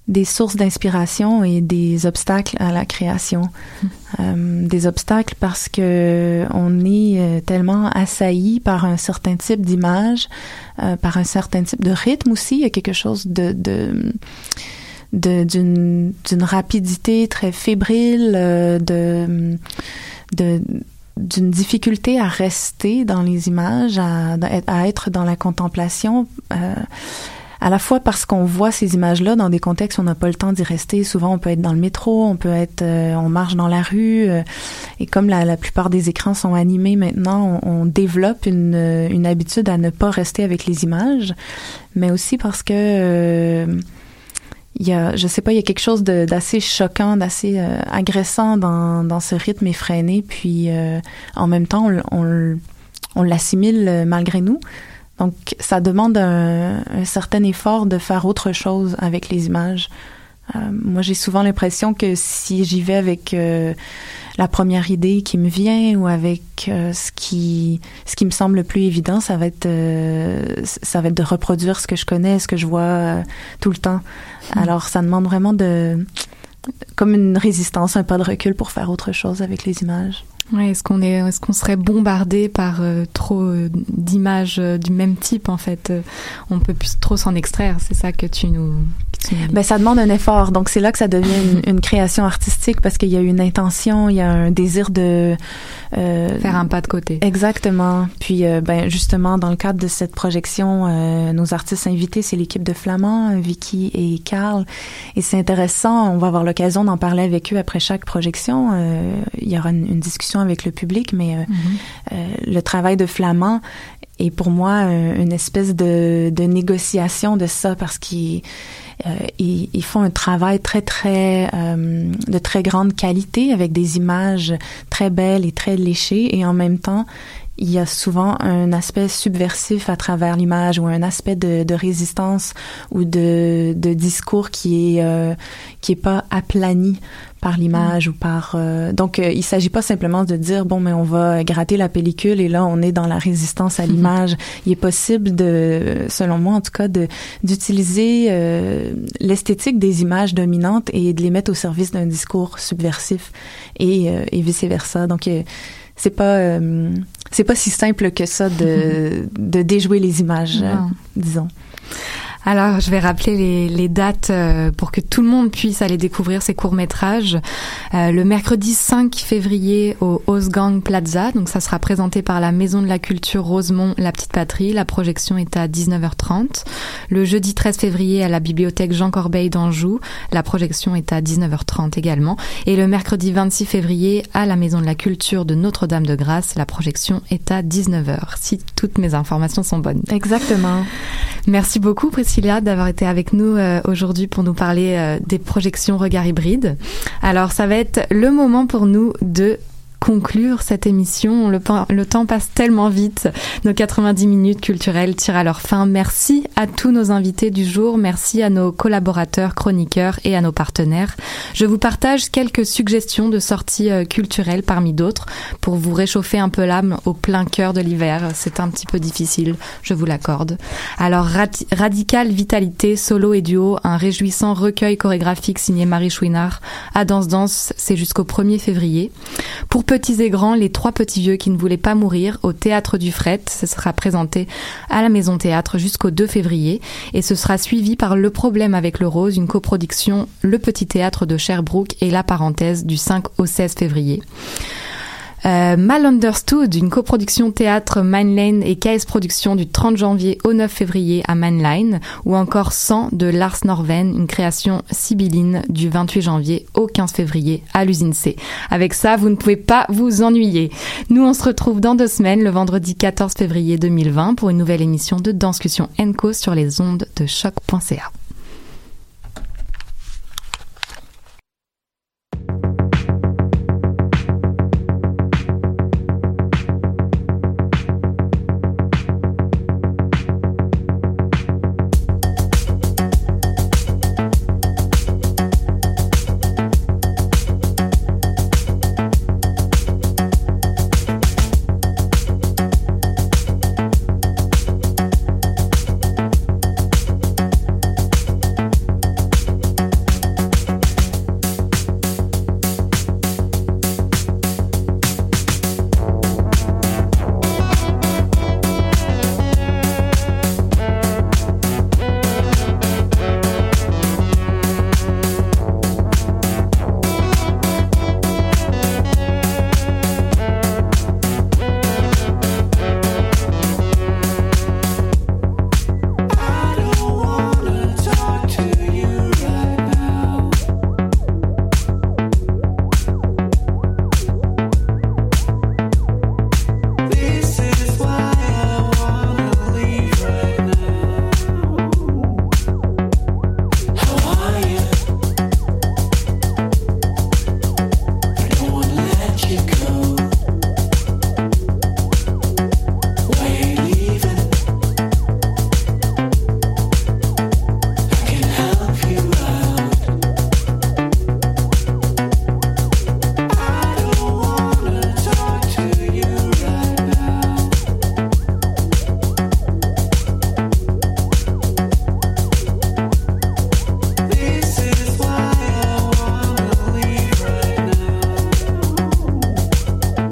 des sources d'inspiration et des obstacles à la création. Euh, des obstacles parce que on est euh, tellement assailli par un certain type d'image, euh, par un certain type de rythme aussi. Il y a quelque chose de, d'une d'une rapidité très fébrile, euh, de de d'une difficulté à rester dans les images, à, à être dans la contemplation, euh, à la fois parce qu'on voit ces images-là dans des contextes où on n'a pas le temps d'y rester. Souvent, on peut être dans le métro, on peut être, euh, on marche dans la rue, euh, et comme la, la plupart des écrans sont animés maintenant, on, on développe une, euh, une habitude à ne pas rester avec les images, mais aussi parce que euh, il y a, je sais pas, il y a quelque chose d'assez choquant, d'assez euh, agressant dans, dans ce rythme effréné, puis euh, en même temps, on, on, on l'assimile euh, malgré nous. Donc, ça demande un, un certain effort de faire autre chose avec les images. Euh, moi, j'ai souvent l'impression que si j'y vais avec euh, la première idée qui me vient ou avec euh, ce qui ce qui me semble le plus évident, ça va être ça va être de reproduire ce que je connais, ce que je vois tout le temps. Alors, ça demande vraiment de comme une résistance, un pas de recul pour faire autre chose avec les images. Ouais, est-ce qu'on est, est-ce serait bombardé par euh, trop euh, d'images euh, du même type en fait? On peut plus trop s'en extraire. C'est ça que tu nous. Ben, ça demande un effort. Donc, c'est là que ça devient une, une création artistique parce qu'il y a une intention, il y a un désir de... euh, Faire un pas de côté. Exactement. Puis, euh, ben, justement, dans le cadre de cette projection, euh, nos artistes invités, c'est l'équipe de Flamand, euh, Vicky et Carl. Et c'est intéressant. On va avoir l'occasion d'en parler avec eux après chaque projection. Euh, il y aura une, une discussion avec le public, mais euh, euh, le travail de Flamand est pour moi une espèce de, de négociation de ça parce qu'ils euh, ils, ils font un travail très très euh, de très grande qualité avec des images très belles et très léchées. Et en même temps il y a souvent un aspect subversif à travers l'image ou un aspect de, de résistance ou de, de discours qui est euh, qui est pas aplani par l'image ou par euh, donc euh, il s'agit pas simplement de dire bon mais on va gratter la pellicule et là on est dans la résistance à l'image. Il est possible de selon moi en tout cas de d'utiliser euh, l'esthétique des images dominantes et de les mettre au service d'un discours subversif et, euh, et vice versa donc euh, c'est pas euh, c'est pas si simple que ça de de déjouer les images disons Alors, je vais rappeler les, les dates euh, pour que tout le monde puisse aller découvrir ces courts-métrages. Euh, le mercredi 5 février au Osgang Plaza, donc ça sera présenté par la Maison de la Culture Rosemont La Petite Patrie. La projection est à 19h30. Le jeudi 13 février à la bibliothèque Jean Corbeil d'Anjou, la projection est à 19h30 également. Et le mercredi 26 février à la Maison de la Culture de Notre-Dame-de-Grâce, la projection est à 19h, si toutes mes informations sont bonnes. Exactement. Merci beaucoup Priscilla d'avoir été avec nous euh, aujourd'hui pour nous parler euh, des projections Regard Hybride. Alors ça va être le moment pour nous de conclure cette émission. Le, temps passe tellement vite. Nos 90 minutes culturelles tirent à leur fin. Merci à tous nos invités du jour. Merci à nos collaborateurs, chroniqueurs et à nos partenaires. Je vous partage quelques suggestions de sorties euh, culturelles parmi d'autres pour vous réchauffer un peu l'âme au plein cœur de l'hiver. C'est un petit peu difficile, je vous l'accorde. Alors, Radical Vitalité, solo et duo, un réjouissant recueil chorégraphique signé Marie Chouinard à Danse Danse, c'est jusqu'au 1er février. Pour Petits et grands, les trois petits vieux qui ne voulaient pas mourir au théâtre du Fret. Ce sera présenté à la Maison Théâtre jusqu'au 2 février et ce sera suivi par Le problème avec le rose, une coproduction Le Petit Théâtre de Sherbrooke et La parenthèse du 5 au 16 février. Euh, Mal Understood, une coproduction théâtre Mainline et KS Productions du 30 janvier au 9 février à Mainline, ou encore 100 de Lars Norven, une création sibylline du 28 janvier au 15 février à l'usine C. Avec ça, vous ne pouvez pas vous ennuyer. Nous, on se retrouve dans deux semaines, le vendredi 14 février 2020, pour une nouvelle émission de Danscussion Enco sur les ondes de choc.ca.